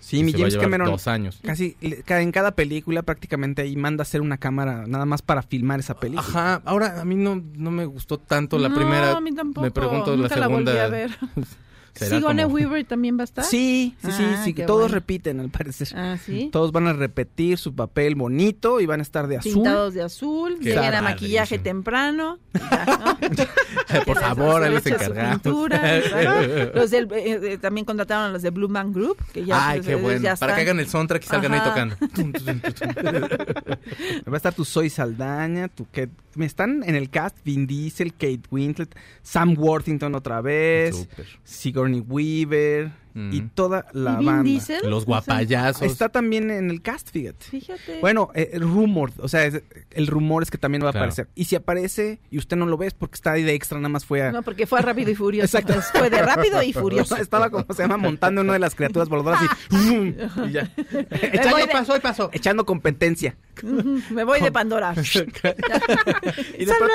Sí, mi James Cameron Dos años. casi en cada película prácticamente ahí manda a hacer una cámara nada más para filmar esa película. Ajá, ahora a mí no, no me gustó tanto la No, primera. a mí tampoco. Me pregunto Nunca la la volví segunda. a ver. será Sigourney como- Weaver también va a estar. Sí, sí, sí, Ah, sí, todos bueno. repiten al parecer. Ah, sí. Todos van a repetir su papel bonito y van a estar de azul. Pintados de azul, Qué llegan a maquillaje temprano. ya, ¿no? Por Que favor, ahí les encargamos. los del, eh, eh, también contrataron a los de Blue Man Group. Que ya, Ay, pues, qué bueno. ya Para que hagan el soundtrack y salgan ahí Ajá. tocando. Tum, tum. Va a estar tu Soy Saldaña, tu Kate... Me están en el cast Vin Diesel, Kate Winslet, Sam Worthington otra vez, Súper. Sigourney Weaver Mm. y toda la ¿Y Vin banda. Diesel? Los guapayazos. Está también en el cast, fíjate. Fíjate. Bueno, eh, rumor, o sea, es- el rumor es que también va a Claro. aparecer. Y si aparece y usted no lo ve es porque está ahí de extra, nada más fue a... No, porque fue a Rápido y Furioso. Exacto. Entonces, Fue de Rápido y Furioso. Estaba como se llama montando una de las criaturas voladoras y, ya. echando, de- pasó. echando competencia. Me voy de Pandora. Y de pronto.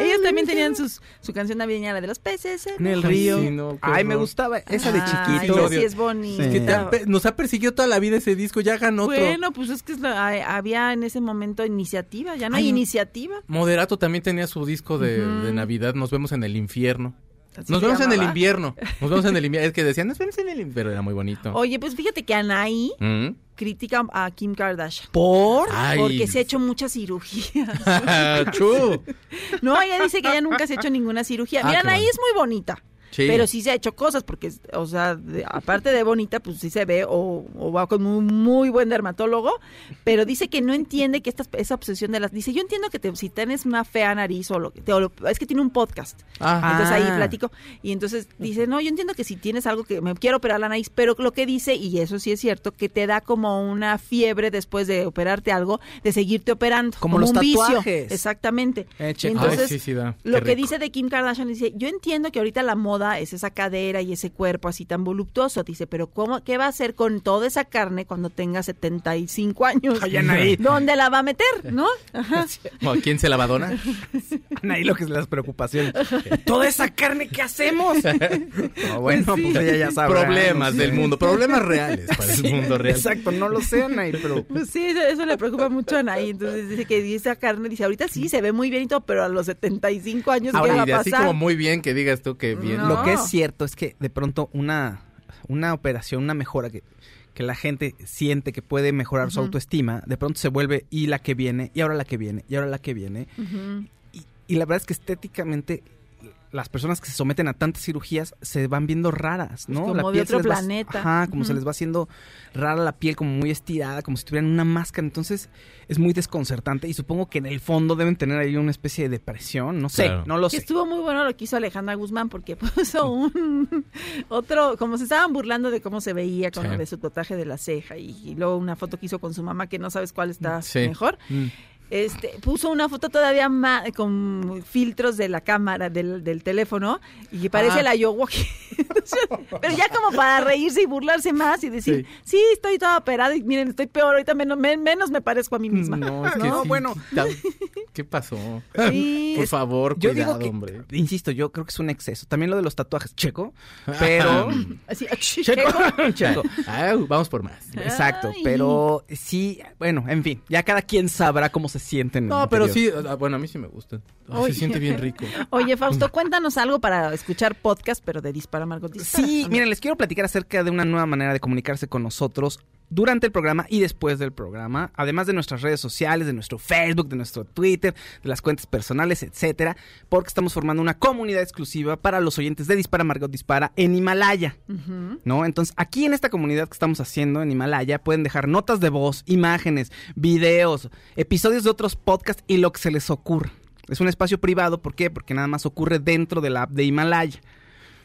Ellos también tenían sus, su canción navideña, la de los peces en el Ay, río. sí, no, Ay, me gustaba esa de Ay, chiquito. esa sí es bonita. Sí. Que te han pe- nos ha perseguido toda la vida ese disco, ya hagan otro. Bueno, pues es que es la- hay- había en ese momento iniciativa, ya no hay Ay, iniciativa. Moderato también tenía su disco de, de Navidad, Nos vemos en el infierno. Así Nos vemos en el invierno. Nos vemos en el invierno. Es que decían, nos vemos en el invierno. Pero era muy bonito. Oye, pues fíjate que Anaí ¿Mm? critica a Kim Kardashian. ¿Por? Ay. Porque se ha hecho muchas cirugías. No, ella dice que ella nunca se ha hecho ninguna cirugía. Ah, Mira, qué Anaí bueno. es muy bonita. Sí. Pero sí se ha hecho cosas, porque, o sea, de- aparte de bonita, pues sí se ve, o, o va con un muy buen dermatólogo, pero dice que no entiende que esta, esa obsesión de las... Dice, yo entiendo que te- si tienes una fea nariz o lo que... te- o lo- es que tiene un podcast. Ah. Entonces ahí Ah. platico. Y entonces dice, no, yo entiendo que si tienes algo que me quiero operar la nariz, pero lo que dice, y eso sí es cierto, que te da como una fiebre después de operarte algo, de seguirte operando. Como los un vicio. tatuajes. Exactamente. Eh, Y che- entonces, Ay, sí, sí da. lo Qué que rico. dice de Kim Kardashian dice, yo entiendo que ahorita la moda es esa cadera y ese cuerpo así tan voluptuoso, dice, pero cómo qué va a hacer con toda esa carne cuando tenga 75 años? Ay, Anaí. ¿Dónde la va a meter, no? Ajá. ¿O ¿A quién se la va a donar? Ahí lo que es las preocupaciones. Toda esa carne que hacemos. No, bueno, pues ella ya sabe. Problemas del mundo, problemas reales para el mundo real. Exacto, no lo sé, Anaí, pero Pues sí, eso, eso le preocupa mucho a Anaí. Entonces dice que esa carne, dice, ahorita sí se ve muy bien y todo, pero a los 75 años, Ahora, ¿qué va y de a así pasar? como muy bien que digas tú que bien. No. Lo que es cierto es que de pronto una, una operación, una mejora que, que la gente siente que puede mejorar su autoestima, de pronto se vuelve y la que viene, y ahora la que viene, y ahora la que viene. Ujú. Y la verdad es que estéticamente las personas que se someten a tantas cirugías se van viendo raras, ¿no? Pues como la de piel se otro va- planeta. ajá, como se les va haciendo rara la piel, como muy estirada, como si tuvieran una máscara. Entonces es muy desconcertante y supongo que en el fondo deben tener ahí una especie de depresión, no sé, Claro. no lo Que sé. estuvo muy bueno lo que hizo Alejandra Guzmán porque puso un otro, como se estaban burlando de cómo se veía con Sí. lo de su tatuaje de la ceja y, y luego una foto que hizo con su mamá que no sabes cuál está Sí. mejor. Mm. Este, puso una foto todavía más con filtros de la cámara del, del teléfono y que parece Ah. la Yowoki. Pero ya como para reírse y burlarse más y decir, sí, estoy toda operada y miren, estoy peor, ahorita menos, me- menos me parezco a mí misma. No, es que No, sí, bueno. ¿Qué pasó? Sí, Por favor, Yo cuidado, digo que, hombre. insisto, yo creo que es un exceso. También lo de los tatuajes, checo, pero... Así, checo, checo. Ah, vamos por más. Exacto, Ay. pero sí, bueno, en fin, ya cada quien sabrá cómo se sienten. en el No, pero interior. sí, bueno, a mí sí me gustan. Oye. se siente bien rico. Oye, Fausto, cuéntanos algo para escuchar podcast, pero de Dispara Margot Dispara. Sí, miren, les quiero platicar acerca de una nueva manera de comunicarse con nosotros durante el programa y después del programa, además de nuestras redes sociales, de nuestro Facebook, de nuestro Twitter, de las cuentas personales, etcétera, porque estamos formando una comunidad exclusiva para los oyentes de Dispara Margot Dispara en Himalaya. ¿no? Entonces, aquí en esta comunidad que estamos haciendo en Himalaya, pueden dejar notas de voz, imágenes, videos, episodios de otros podcasts y lo que se les ocurra. Es un espacio privado, ¿por qué? Porque nada más ocurre dentro de la app de Himalaya.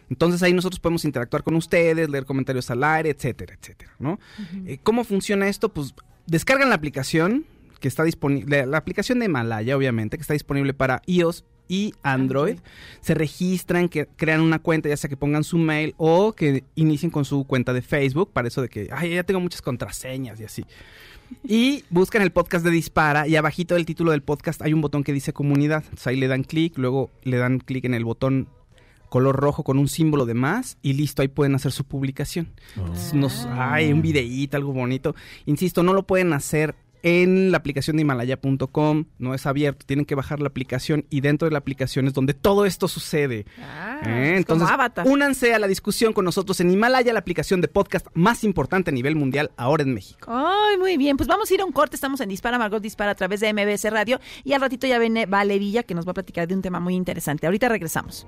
Entonces ahí nosotros podemos interactuar con ustedes, leer comentarios al aire, etcétera, etcétera, ¿no? Eh, ¿Cómo funciona esto? Pues descargan la aplicación que está disponible, la aplicación de Himalaya, obviamente, que está disponible para iOS y Android. Se registran, que crean una cuenta, ya sea que pongan su mail o que inicien con su cuenta de Facebook, para eso de que, ay, ya tengo muchas contraseñas y así. Y buscan el podcast de Dispara y abajito del título del podcast hay un botón que dice comunidad. Entonces ahí le dan clic, luego le dan clic en el botón color rojo con un símbolo de más y listo, ahí pueden hacer su publicación. Entonces, nos, ay, un videíto, algo bonito. Insisto, no lo pueden hacer en la aplicación de Himalaya.com, no es abierto, tienen que bajar la aplicación y dentro de la aplicación es donde todo esto sucede. Ah, ¿Eh? es Entonces, únanse a la discusión con nosotros en Himalaya, la aplicación de podcast más importante a nivel mundial ahora en México. Ay, muy bien. Pues vamos a ir a un corte. Estamos en Dispara, Margot Dispara a través de MBS Radio. Y al ratito ya viene Vale Villa, que nos va a platicar de un tema muy interesante. Ahorita regresamos.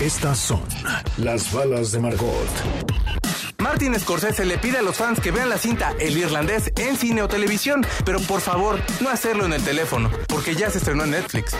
Estas son las balas de Margot. Martin Scorsese le pide a los fans que vean la cinta El Irlandés en cine o televisión, pero por favor, no hacerlo en el teléfono, porque ya se estrenó en Netflix.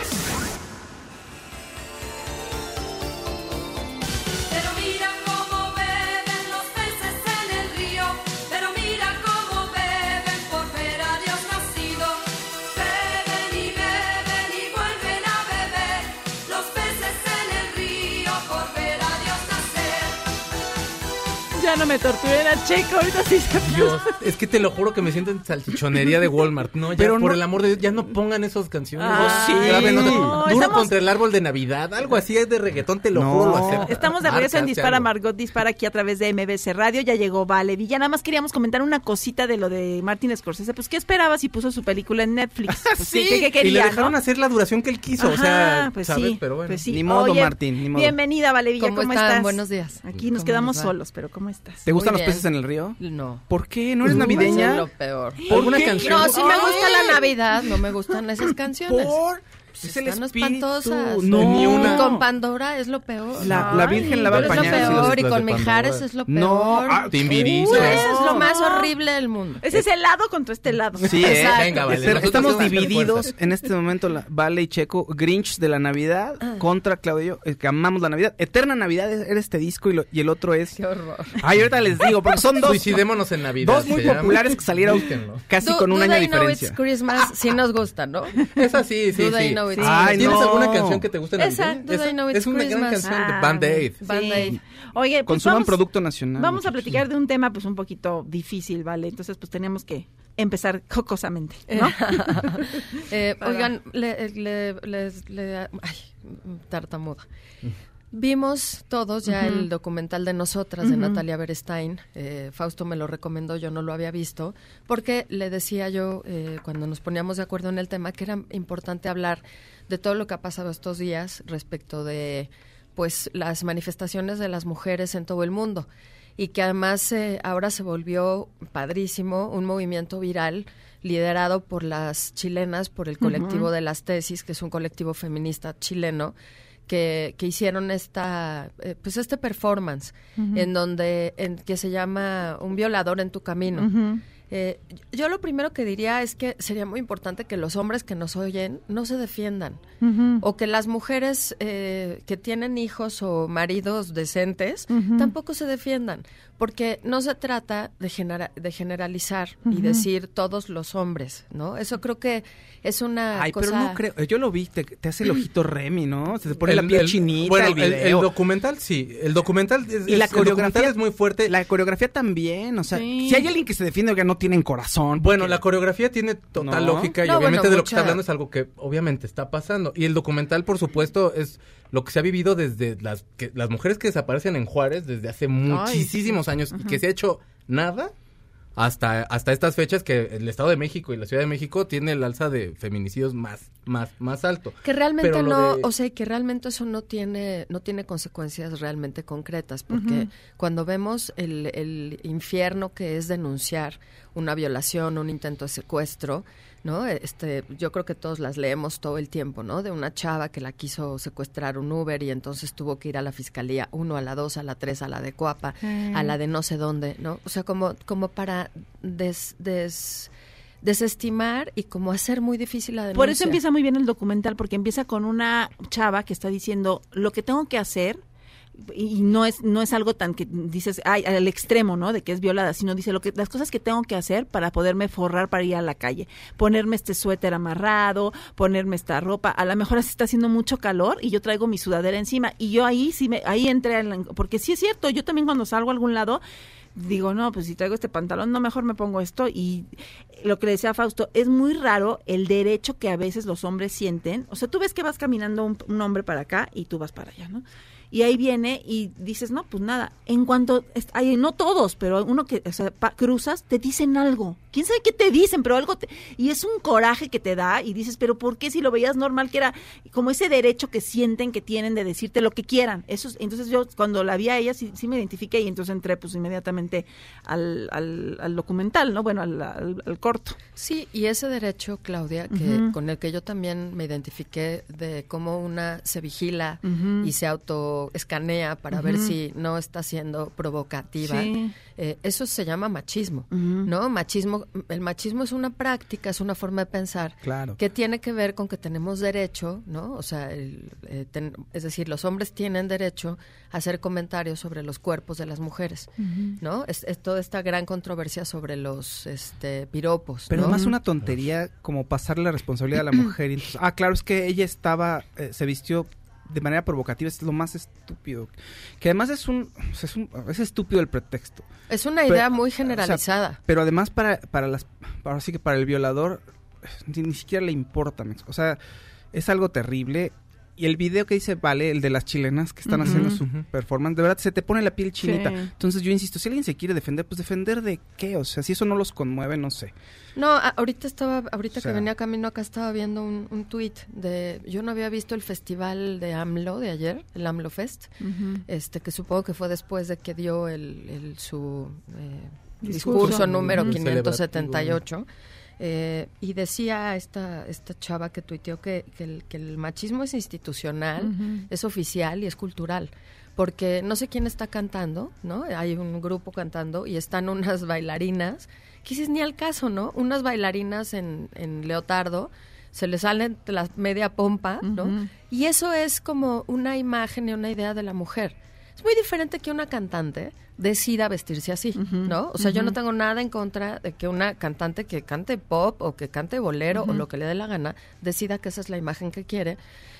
Ya no me torturen a Checo. Ahorita sí se Dios, es que te lo juro que me siento en salchichonería de Walmart. No, ya, Pero por no- el amor de Dios, ya no pongan esas canciones. Ah, sí. graben otra. No, Duro estamos- contra el árbol de Navidad. Algo así es de reggaetón, te lo No. juro. Lo acepto. Estamos de regreso en Márcate Dispara algo. Margot Dispara aquí a través de MBC Radio. Ya llegó Vale Villa. Nada más queríamos comentar una cosita de lo de Martin Scorsese. Pues, ¿qué esperaba si puso su película en Netflix? Pues, Sí, ¿qué, qué quería, y le dejaron no? hacer la duración que él quiso. o Ajá, sea, pues ¿sabes? sí, Pero bueno. pues sí. Ni modo, Oye, Martín, ni modo. Bienvenida, Vale Villa. ¿Cómo, ¿Cómo están? estás? Buenos días. Aquí nos ¿Cómo quedamos les va? solos, pero ¿cómo estás? ¿Te gustan Muy los bien. peces en el río? No. ¿Por qué? ¿No eres Eso navideña? es lo peor. ¿Por una canción? No, sí me gusta la Navidad, no me gustan esas canciones. ¿Por? Es el espíritu, espantosas. no. Ni una. Y con Pandora es lo peor. La- la Virgen lava Pero es lo pañales y peor, y con Mijares es lo No, peor. ah, Timbiriche. Uy, eso es lo No. más horrible del mundo. Ese es helado contra este helado. Sí, ¿eh? Venga, vale. Estamos divididos en este momento, la, Vale y Checo, Grinch de la Navidad Ah. contra Claudio eh, que amamos la Navidad. Eterna Navidad es- era este disco y, lo- y el otro es... Qué horror. Ay, ahorita les digo, porque son dos, Suicidémonos en Navidad. dos muy populares que salieron Búsquenlo. casi Do- con un Do año de They Know diferencia. It's Christmas sí nos gusta, ¿no? Esa sí, sí, Do They sí. Know It's Ay, ¿Tienes no. alguna canción que te guste navideña? Esa, Do Esa- They Know It's Es una gran Christmas. canción de Ah, Band-Aid. Band-Aid. Oye, pues Consuman vamos, producto nacional. vamos a muchachos. platicar de un tema pues un poquito difícil, ¿vale? Entonces pues tenemos que empezar jocosamente, ¿no? Eh, Para- oigan, le, le- les- le- ay, tartamuda. Vimos todos ya el documental de nosotras de. Natalia Berestein. Eh, Fausto me lo recomendó, yo no lo había visto, porque le decía yo, eh, cuando nos poníamos de acuerdo en el tema, que era importante hablar de todo lo que ha pasado estos días respecto de pues las manifestaciones de las mujeres en todo el mundo y que además eh, ahora se volvió padrísimo un movimiento viral liderado por las chilenas, por el colectivo de las tesis, que es un colectivo feminista chileno, que, que hicieron esta, eh, pues este performance, en donde, en, que se llama Un violador en tu camino. Eh, yo lo primero que diría es que sería muy importante que los hombres que nos oyen no se defiendan o que las mujeres eh, que tienen hijos o maridos decentes tampoco se defiendan, porque no se trata de, genera- de generalizar y decir todos los hombres, ¿no? Eso creo que es una Ay, cosa... pero no creo. Yo lo vi, te, te hace el ojito Remy, ¿no? Se te pone El- la piel el- chinita, Bueno, el el, el video. documental sí. El documental es, y la es- el documental coreografía es muy fuerte. La coreografía también, o sea, Sí. si hay alguien que se defiende, oiga, no tienen corazón. Bueno, porque- la coreografía tiene total No. lógica y No, obviamente bueno, de lo que está hablando es algo que obviamente está pasando. Y el documental, por supuesto, es lo que se ha vivido desde las, que, las mujeres que desaparecen en Juárez desde hace muchísimos años y que se ha hecho nada hasta, hasta estas fechas que el Estado de México y la Ciudad de México tiene el alza de feminicidios más, más, más alto. Que realmente Pero no, de- o sea, que realmente eso no tiene, no tiene consecuencias realmente concretas, porque cuando vemos el, el infierno que es denunciar una violación, un intento de secuestro, ¿no? Este, yo creo que todos las leemos todo el tiempo, ¿no? De una chava que la quiso secuestrar un Uber y entonces tuvo que ir a la fiscalía, uno, a la dos, a la tres, a la de Coapa, a la de no sé dónde, ¿no? O sea, como, como para des, des- desestimar y como hacer muy difícil la denuncia. Por eso empieza muy bien el documental, porque empieza con una chava que está diciendo lo que tengo que hacer y no es no es algo tan que dices ay al extremo no de que es violada sino dice lo que las cosas que tengo que hacer para poderme forrar para ir a la calle ponerme este suéter amarrado ponerme esta ropa a lo mejor así está haciendo mucho calor y yo traigo mi sudadera encima y yo ahí sí me ahí entré porque sí es cierto yo también cuando salgo a algún lado digo, no, pues si traigo este pantalón, no, mejor me pongo esto. Y lo que le decía Fausto, es muy raro el derecho que a veces los hombres sienten. O sea, tú ves que vas caminando un, un hombre para acá y tú vas para allá, ¿no? Y ahí viene y dices, no, pues nada. En cuanto, ay, no todos, pero uno que o sea, pa- cruzas, te dicen algo. ¿Quién sabe qué te dicen? Pero algo te... Y es un coraje que te da y dices, pero ¿por qué si lo veías normal que era como ese derecho que sienten que tienen de decirte lo que quieran? Eso es- entonces yo cuando la vi a ella sí, sí me identifiqué y entonces entré pues inmediatamente al, al, al documental, ¿no? Bueno, al, corto. Sí, y ese derecho, Claudia, que con el que yo también me identifiqué de cómo una se vigila y se autoescanea para ver si no está siendo provocativa. Sí. eh, eso se llama machismo. ¿no? Machismo, el machismo es una práctica, es una forma de pensar Claro. que tiene que ver con que tenemos derecho, ¿no? O sea, el, eh, ten- es decir, los hombres tienen derecho a hacer comentarios sobre los cuerpos de las mujeres, ¿no? Es, es toda esta gran controversia sobre los este, piropos, Pero ¿no? además una tontería como pasarle la responsabilidad a la mujer. entonces, ah, claro, es que ella estaba, eh, se vistió de manera provocativa, es lo más estúpido. Que además es un, o sea, es, un- es estúpido el pretexto. Es una Pero, idea muy o sea, generalizada. pero además para, para las, para, sí que para el violador ni, ni siquiera le importa, o sea, es algo terrible. Y el video que dice, vale, el de las chilenas que están haciendo su performance, de verdad se te pone la piel chinita. Sí. Entonces yo insisto, si alguien se quiere defender, pues defender de qué, o sea, si eso no los conmueve, no sé. No, ahorita estaba, ahorita O sea- que venía camino acá estaba viendo un, un tuit de, yo no había visto el festival de AMLO de ayer, el AMLO Fest, este que supongo que fue después de que dio el, el- su eh, Discurso. discurso, número Ujú. 578. Eh, y decía esta, esta chava que tuiteó que, que el, que el machismo es institucional, es oficial y es cultural. Porque no sé quién está cantando, ¿no? Hay un grupo cantando y están unas bailarinas, que dices ni al caso, ¿no? Unas bailarinas en, en leotardo, se les salen la media pompa, ¿no? Y eso es como una imagen y una idea de la mujer. Es muy diferente que una cantante decida vestirse así, ¿no? O sea, yo no tengo nada en contra de que una cantante que cante pop o que cante bolero o lo que le dé la gana decida que esa es la imagen que quiere,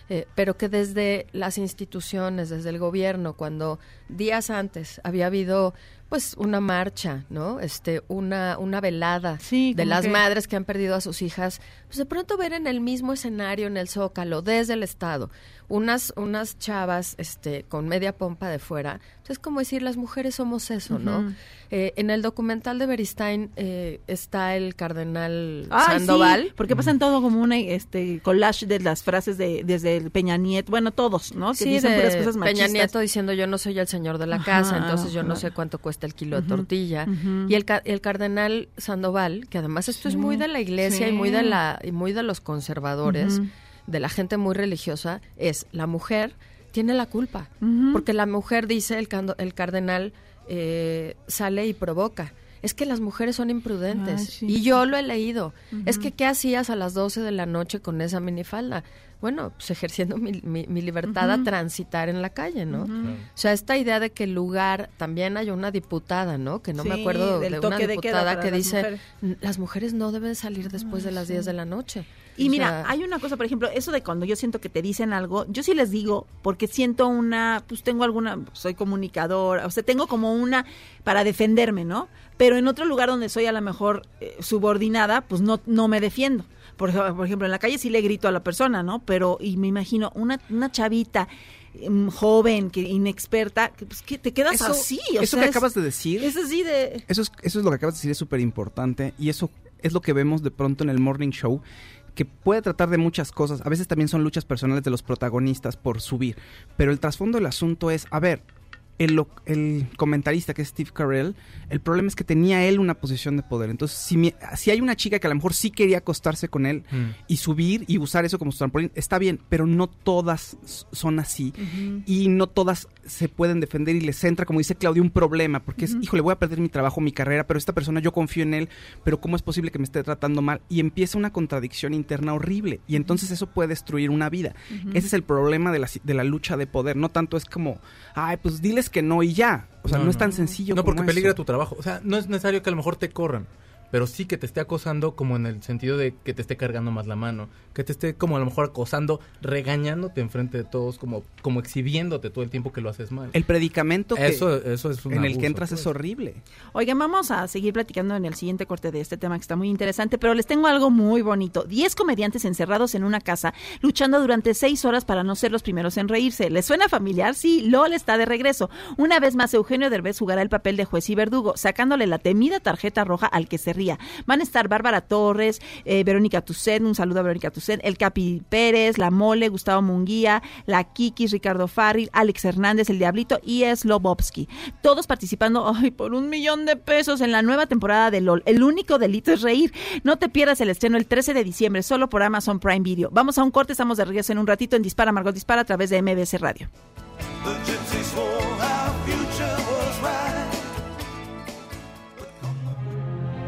eh, pero que desde las instituciones, desde el gobierno, cuando días antes había habido pues una marcha, ¿no? Este, una, una velada de como las que- madres que han perdido a sus hijas, pues de pronto ver en el mismo escenario, en el Zócalo, desde el Estado, unas, unas chavas este, con media pompa de fuera, pues es como decir, las mujeres somos eso, ¿no? Eh, en el documental de Beristain eh, está el cardenal Ay, Sandoval. sí, porque pasan todo como una este collage de las frases de desde el Peña Nieto, bueno, todos, ¿no? Que Sí, dicen de puras cosas Peña machistas. Nieto diciendo yo no soy el señor de la Ajá, casa, entonces yo no sé cuánto cuesta el kilo de tortilla. Y el, el cardenal Sandoval, que además esto es muy de la iglesia y muy de la y muy de los conservadores. De la gente muy religiosa, es la mujer tiene la culpa, porque la mujer dice el, cando- el cardenal eh, sale y provoca. Es que las mujeres son imprudentes. Ay, sí. Y yo lo he leído. Es que, ¿qué hacías a las 12 de la noche con esa minifalda? Bueno, pues ejerciendo mi, mi- mi libertad a transitar en la calle, ¿no? O sea, esta idea de que el lugar, también hay una diputada, ¿no? Que no me Sí, acuerdo de una de diputada que las dice, mujeres. "N- las mujeres no deben salir después de las 10 de la noche. Y O mira, sea, hay una cosa, por ejemplo, eso de cuando yo siento que te dicen algo, yo sí les digo, porque siento una, pues tengo alguna, soy comunicadora, o sea, tengo como una para defenderme, ¿no? Pero en otro lugar donde soy a lo mejor eh, subordinada, pues no, no me defiendo. Por, por ejemplo, en la calle sí le grito a la persona, ¿no? Pero, y me imagino, una, una chavita em, joven, que inexperta, que, pues que te quedas Eso- así. O eso sea, que es- acabas de decir Es así de... Eso es, eso es lo que acabas de decir, es súper importante y eso es lo que vemos de pronto en el morning show que puede tratar de muchas cosas, a veces también son luchas personales de los protagonistas por subir, pero el trasfondo del asunto es, a ver, el, lo- el comentarista que es Steve Carell, el problema es que tenía él una posición de poder, entonces si, mi- si hay una chica que a lo mejor sí quería acostarse con él Mm. y subir y usar eso como su trampolín, está bien, pero no todas son así y no todas se pueden defender y les entra, como dice Claudia, un problema, porque es, Ujú. híjole, voy a perder mi trabajo, mi carrera, pero esta persona yo confío en él, pero ¿cómo es posible que me esté tratando mal? Y empieza una contradicción interna horrible, y entonces eso puede destruir una vida. Ese es el problema de la, de la lucha de poder, no tanto es como, ay, pues diles que no y ya. O sea, no, es tan sencillo No, como porque peligra eso. tu trabajo. O sea, no es necesario que a lo mejor te corran, pero sí que te esté acosando como en el sentido de que te esté cargando más la mano, que te esté como a lo mejor acosando, regañándote enfrente de todos, como, como exhibiéndote todo el tiempo que lo haces mal. El predicamento que- eso, eso es un en el que entras pues. es horrible. Oigan, vamos a seguir platicando en el siguiente corte de este tema que está muy interesante, pero les tengo algo muy bonito. Diez comediantes encerrados en una casa, luchando durante seis horas para no ser los primeros en reírse. ¿Les suena familiar? Sí, LOL está de regreso. Una vez más, Eugenio Derbez jugará el papel de juez y verdugo, sacándole la temida tarjeta roja al que se Van a estar Bárbara Torres, eh, Verónica Tucen, un saludo a Verónica Tucen, El Capi Pérez, La Mole, Gustavo Munguía, La Kikis, Ricardo Farril, Alex Hernández, El Diablito y Slobovsky. Todos participando por un millón de pesos en la nueva temporada de LOL. El único delito es reír. No te pierdas el estreno el 13 de diciembre, solo por Amazon Prime Video. Vamos a un corte, estamos de regreso en un ratito en Dispara, Margot Dispara a través de MBS Radio.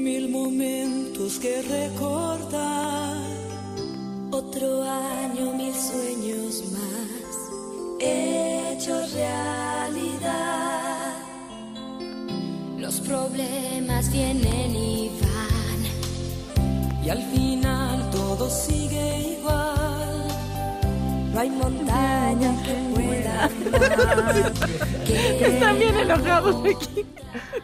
mil momentos que recordar. Otro año, mil sueños más, hechos realidad. Los problemas vienen y van, y al final todo sigue igual. No hay montaña que pueda Están bien enojados aquí.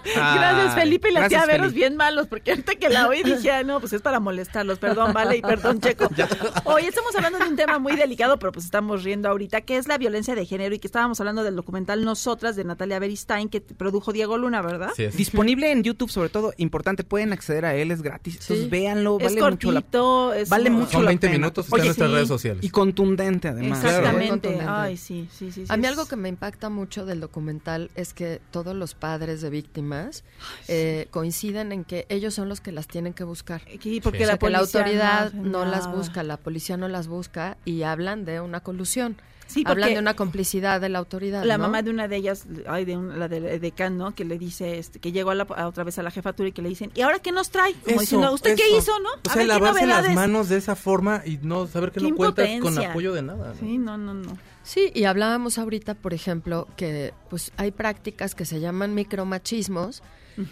Gracias, Ay, Felipe y la gracias, tía Veros bien malos, porque ahorita que la oí dije, ah, no, pues es para molestarlos. Perdón, vale, y perdón, Checo. Hoy estamos hablando de un tema muy delicado, pero pues estamos riendo ahorita, que es la violencia de género y que estábamos hablando del documental Nosotras de Natalia Beristain, que produjo Diego Luna, ¿verdad? Disponible en YouTube, sobre todo, importante, pueden acceder a él, es gratis. Entonces véanlo, Es vale mucho la cortito, es Vale muy- mucho Son la 20 pena. minutos, está en nuestras sí. redes sociales. Y contundente, además. Exactamente. Ay, sí, sí, sí. sí, A mí es- algo que me impacta mucho del documental es que todos los padres de víctimas eh, coinciden en que ellos son los que las tienen que buscar. Sí, porque O sea, la que la policía autoridad no las busca, la policía no las busca y hablan de una colusión. Sí, hablan de una complicidad de la autoridad. La ¿no? mamá de una de ellas, ay, de un- la de, de Can, ¿no? Que le dice, este, que llegó a la- a otra vez a la jefatura y que le dicen, ¿y ahora qué nos trae? Como Eso, diciendo, ¿usted qué hizo, no? O A sea, ver, ¿qué lavarse las manos de esa forma y no saber que no cuentas con apoyo de nada. ¿no? Sí, no, no, no. Sí, y hablábamos ahorita, por ejemplo, que pues hay prácticas que se llaman micromachismos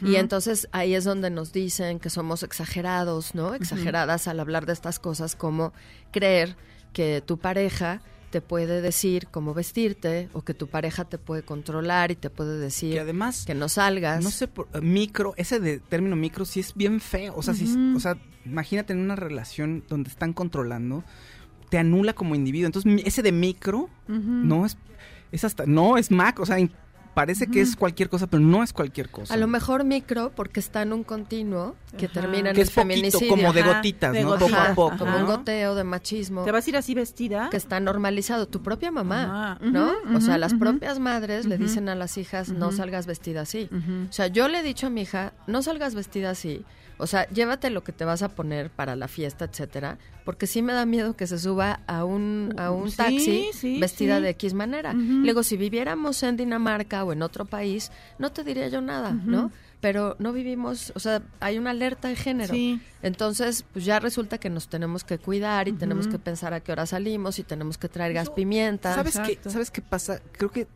y entonces ahí es donde nos dicen que somos exagerados, ¿no? Exageradas al hablar de estas cosas como creer que tu pareja te puede decir cómo vestirte o que tu pareja te puede controlar y te puede decir Que además que no salgas. No sé, por- micro, ese de término micro sí es bien feo. O sea, Ujú. o sea, imagínate en una relación donde están controlando, te anula como individuo. Entonces, ese de micro no es, es hasta, no es mac, o sea, parece que es cualquier cosa, pero no es cualquier cosa. A lo mejor micro porque está en un continuo que Ajá. termina en Que el es poquito, feminicidio. como de Ajá, gotitas, de ¿no? gotitas, Poco a poco, Como un goteo de machismo. ¿Te vas a ir así vestida? que está normalizado. Tu propia mamá, Ajá. ¿no? O sea, las propias madres le dicen a las hijas, no salgas vestida así. O sea, yo le he dicho a mi hija, no salgas vestida así. O sea, llévate lo que te vas a poner para la fiesta, etcétera, porque sí me da miedo que se suba a un, a un Sí, taxi sí, vestida sí. de X manera. Ujú. Luego, si viviéramos en Dinamarca o en otro país, no te diría yo nada, ¿no? Pero no vivimos, o sea, hay una alerta de género. Sí. Entonces, pues ya resulta que nos tenemos que cuidar y tenemos que pensar a qué hora salimos y tenemos que traer gas pimienta. ¿Sabes qué, ¿Sabes qué pasa? Creo que,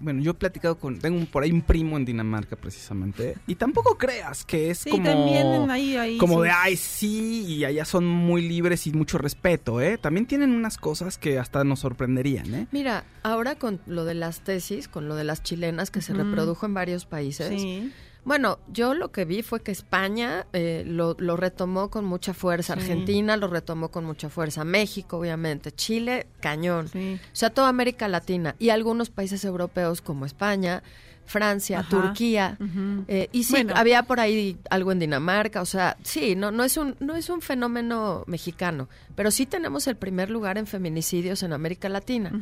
bueno, yo he platicado con, tengo un- por ahí un primo en Dinamarca precisamente, y tampoco creas que es Sí, como, también ahí- ahí como sus- de, ay, sí, y allá son muy libres y mucho respeto, ¿eh? También tienen unas cosas que hasta nos sorprenderían, ¿eh? Mira, ahora con lo de las tesis, con lo de las chilenas que se reprodujo en varios países. Sí. Bueno, yo lo que vi fue que España eh, lo, lo retomó con mucha fuerza, Sí. Argentina lo retomó con mucha fuerza, México obviamente, Chile cañón, Sí. o sea, toda América Latina y algunos países europeos como España, Francia, Ajá. Turquía, eh, y sí, Bueno. había por ahí algo en Dinamarca, o sea, sí, no, no, es un, no es un fenómeno mexicano, pero sí tenemos el primer lugar en feminicidios en América Latina.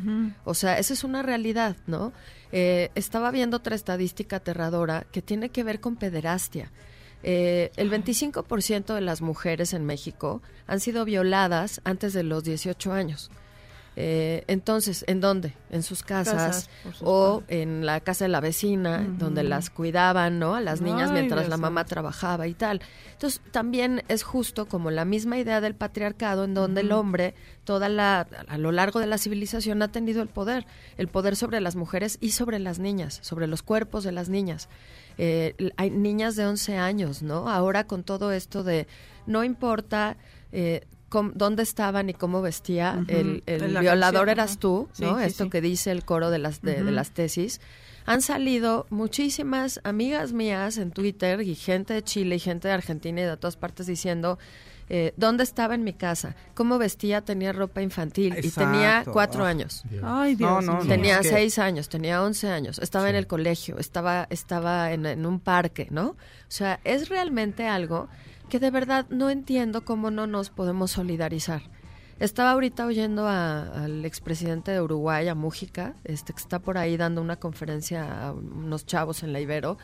O sea, esa es una realidad, ¿no? Eh, estaba viendo otra estadística aterradora que tiene que ver con pederastia. Eh, el 25% de las mujeres en México han sido violadas antes de los 18 años. Eh, entonces, ¿en dónde? En sus casas, o en la casa de la vecina, donde las cuidaban, ¿no? A las niñas Ay, mientras Dios la mamá trabajaba y tal. Entonces, también es justo como la misma idea del patriarcado en donde el hombre, toda la, a lo largo de la civilización, ha tenido el poder, el poder sobre las mujeres y sobre las niñas, sobre los cuerpos de las niñas. Eh, hay niñas de 11 años, ¿no? Ahora con todo esto de no importa eh, cómo- dónde estaban y cómo vestía, el, violador canción, eras tú, Sí, ¿no? sí, Esto sí. que dice el coro de las, de, las tesis. Han salido muchísimas amigas mías en Twitter y gente de Chile y gente de Argentina y de todas partes diciendo eh, dónde estaba en mi casa, cómo vestía, tenía ropa infantil y tenía cuatro Ah, años. Ay, Dios No, no, mío. no. Tenía que- seis años, tenía once años, estaba en el colegio, estaba, estaba en, en un parque, ¿no? O sea, es realmente algo que de verdad no entiendo cómo no nos podemos solidarizar. Estaba ahorita oyendo a- al expresidente de Uruguay, a Mújica, este, que está por ahí dando una conferencia a unos chavos en la Ibero,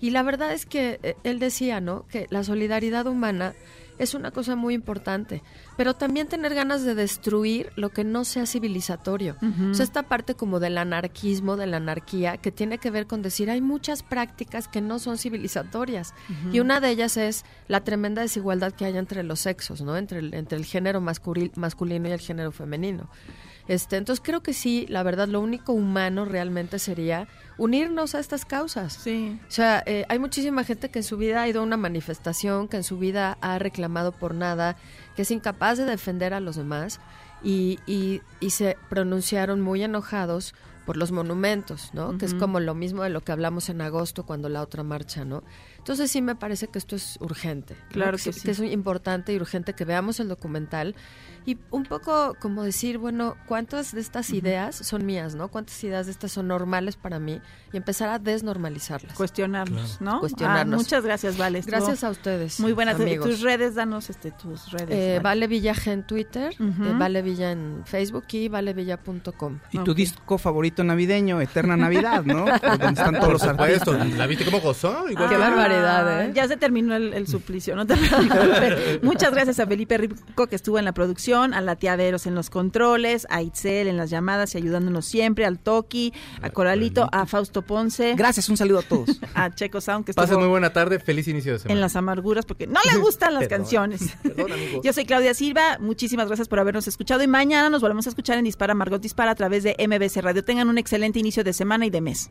y la verdad es que eh, él decía, ¿no? Que la solidaridad humana es una cosa muy importante, pero también tener ganas de destruir lo que no sea civilizatorio. O sea, esta parte como del anarquismo, de la anarquía, que tiene que ver con decir hay muchas prácticas que no son civilizatorias. Y una de ellas es la tremenda desigualdad que hay entre los sexos, ¿no? Entre el, entre el género masculi- masculino y el género femenino. Este, entonces creo que sí, la verdad, lo único humano realmente sería unirnos a estas causas. Sí. O sea, eh, hay muchísima gente que en su vida ha ido a una manifestación, que en su vida ha reclamado por nada, que es incapaz de defender a los demás y, y, y se pronunciaron muy enojados por los monumentos, ¿no? Que es como lo mismo de lo que hablamos en agosto cuando la otra marcha, ¿no? Entonces sí me parece que esto es urgente. ¿no? Claro que sí- sí. es importante y urgente que veamos el documental y un poco como decir, bueno, ¿cuántas de estas ideas son mías, no? ¿Cuántas ideas de estas son normales para mí? Y empezar a desnormalizarlas. Cuestionarnos, ¿no? Cuestionarnos. Ah, muchas gracias, Vale. Estuvo Gracias a ustedes. Muy buenas. amigos. Tus redes, danos este, tus redes. Eh, Vale. vale Villa G en Twitter, eh, Vale Villa en Facebook y valevilla.com. Y tu disco favorito navideño, Eterna Navidad, ¿no? Donde están todos los artistas. ¿La viste cómo gozó? Igual Ah, que- barbaridad, ¿eh? Ya se terminó el, el suplicio, no te. Muchas gracias a Felipe Rico que estuvo en la producción, a la tía Veros en los controles, a Itzel en las llamadas y ayudándonos siempre, al Toki, a Coralito, a Fausto Ponce, Gracias, un saludo a todos. a Checo Sound que Pasen muy buena tarde. Feliz inicio de semana. en las amarguras porque no le gustan las Perdón. canciones. Perdón, amigos. Yo soy Claudia Silva, muchísimas gracias por habernos escuchado y mañana nos volvemos a escuchar en Dispara Margot Dispara a través de MBC Radio. Tengan un excelente inicio de semana y de mes.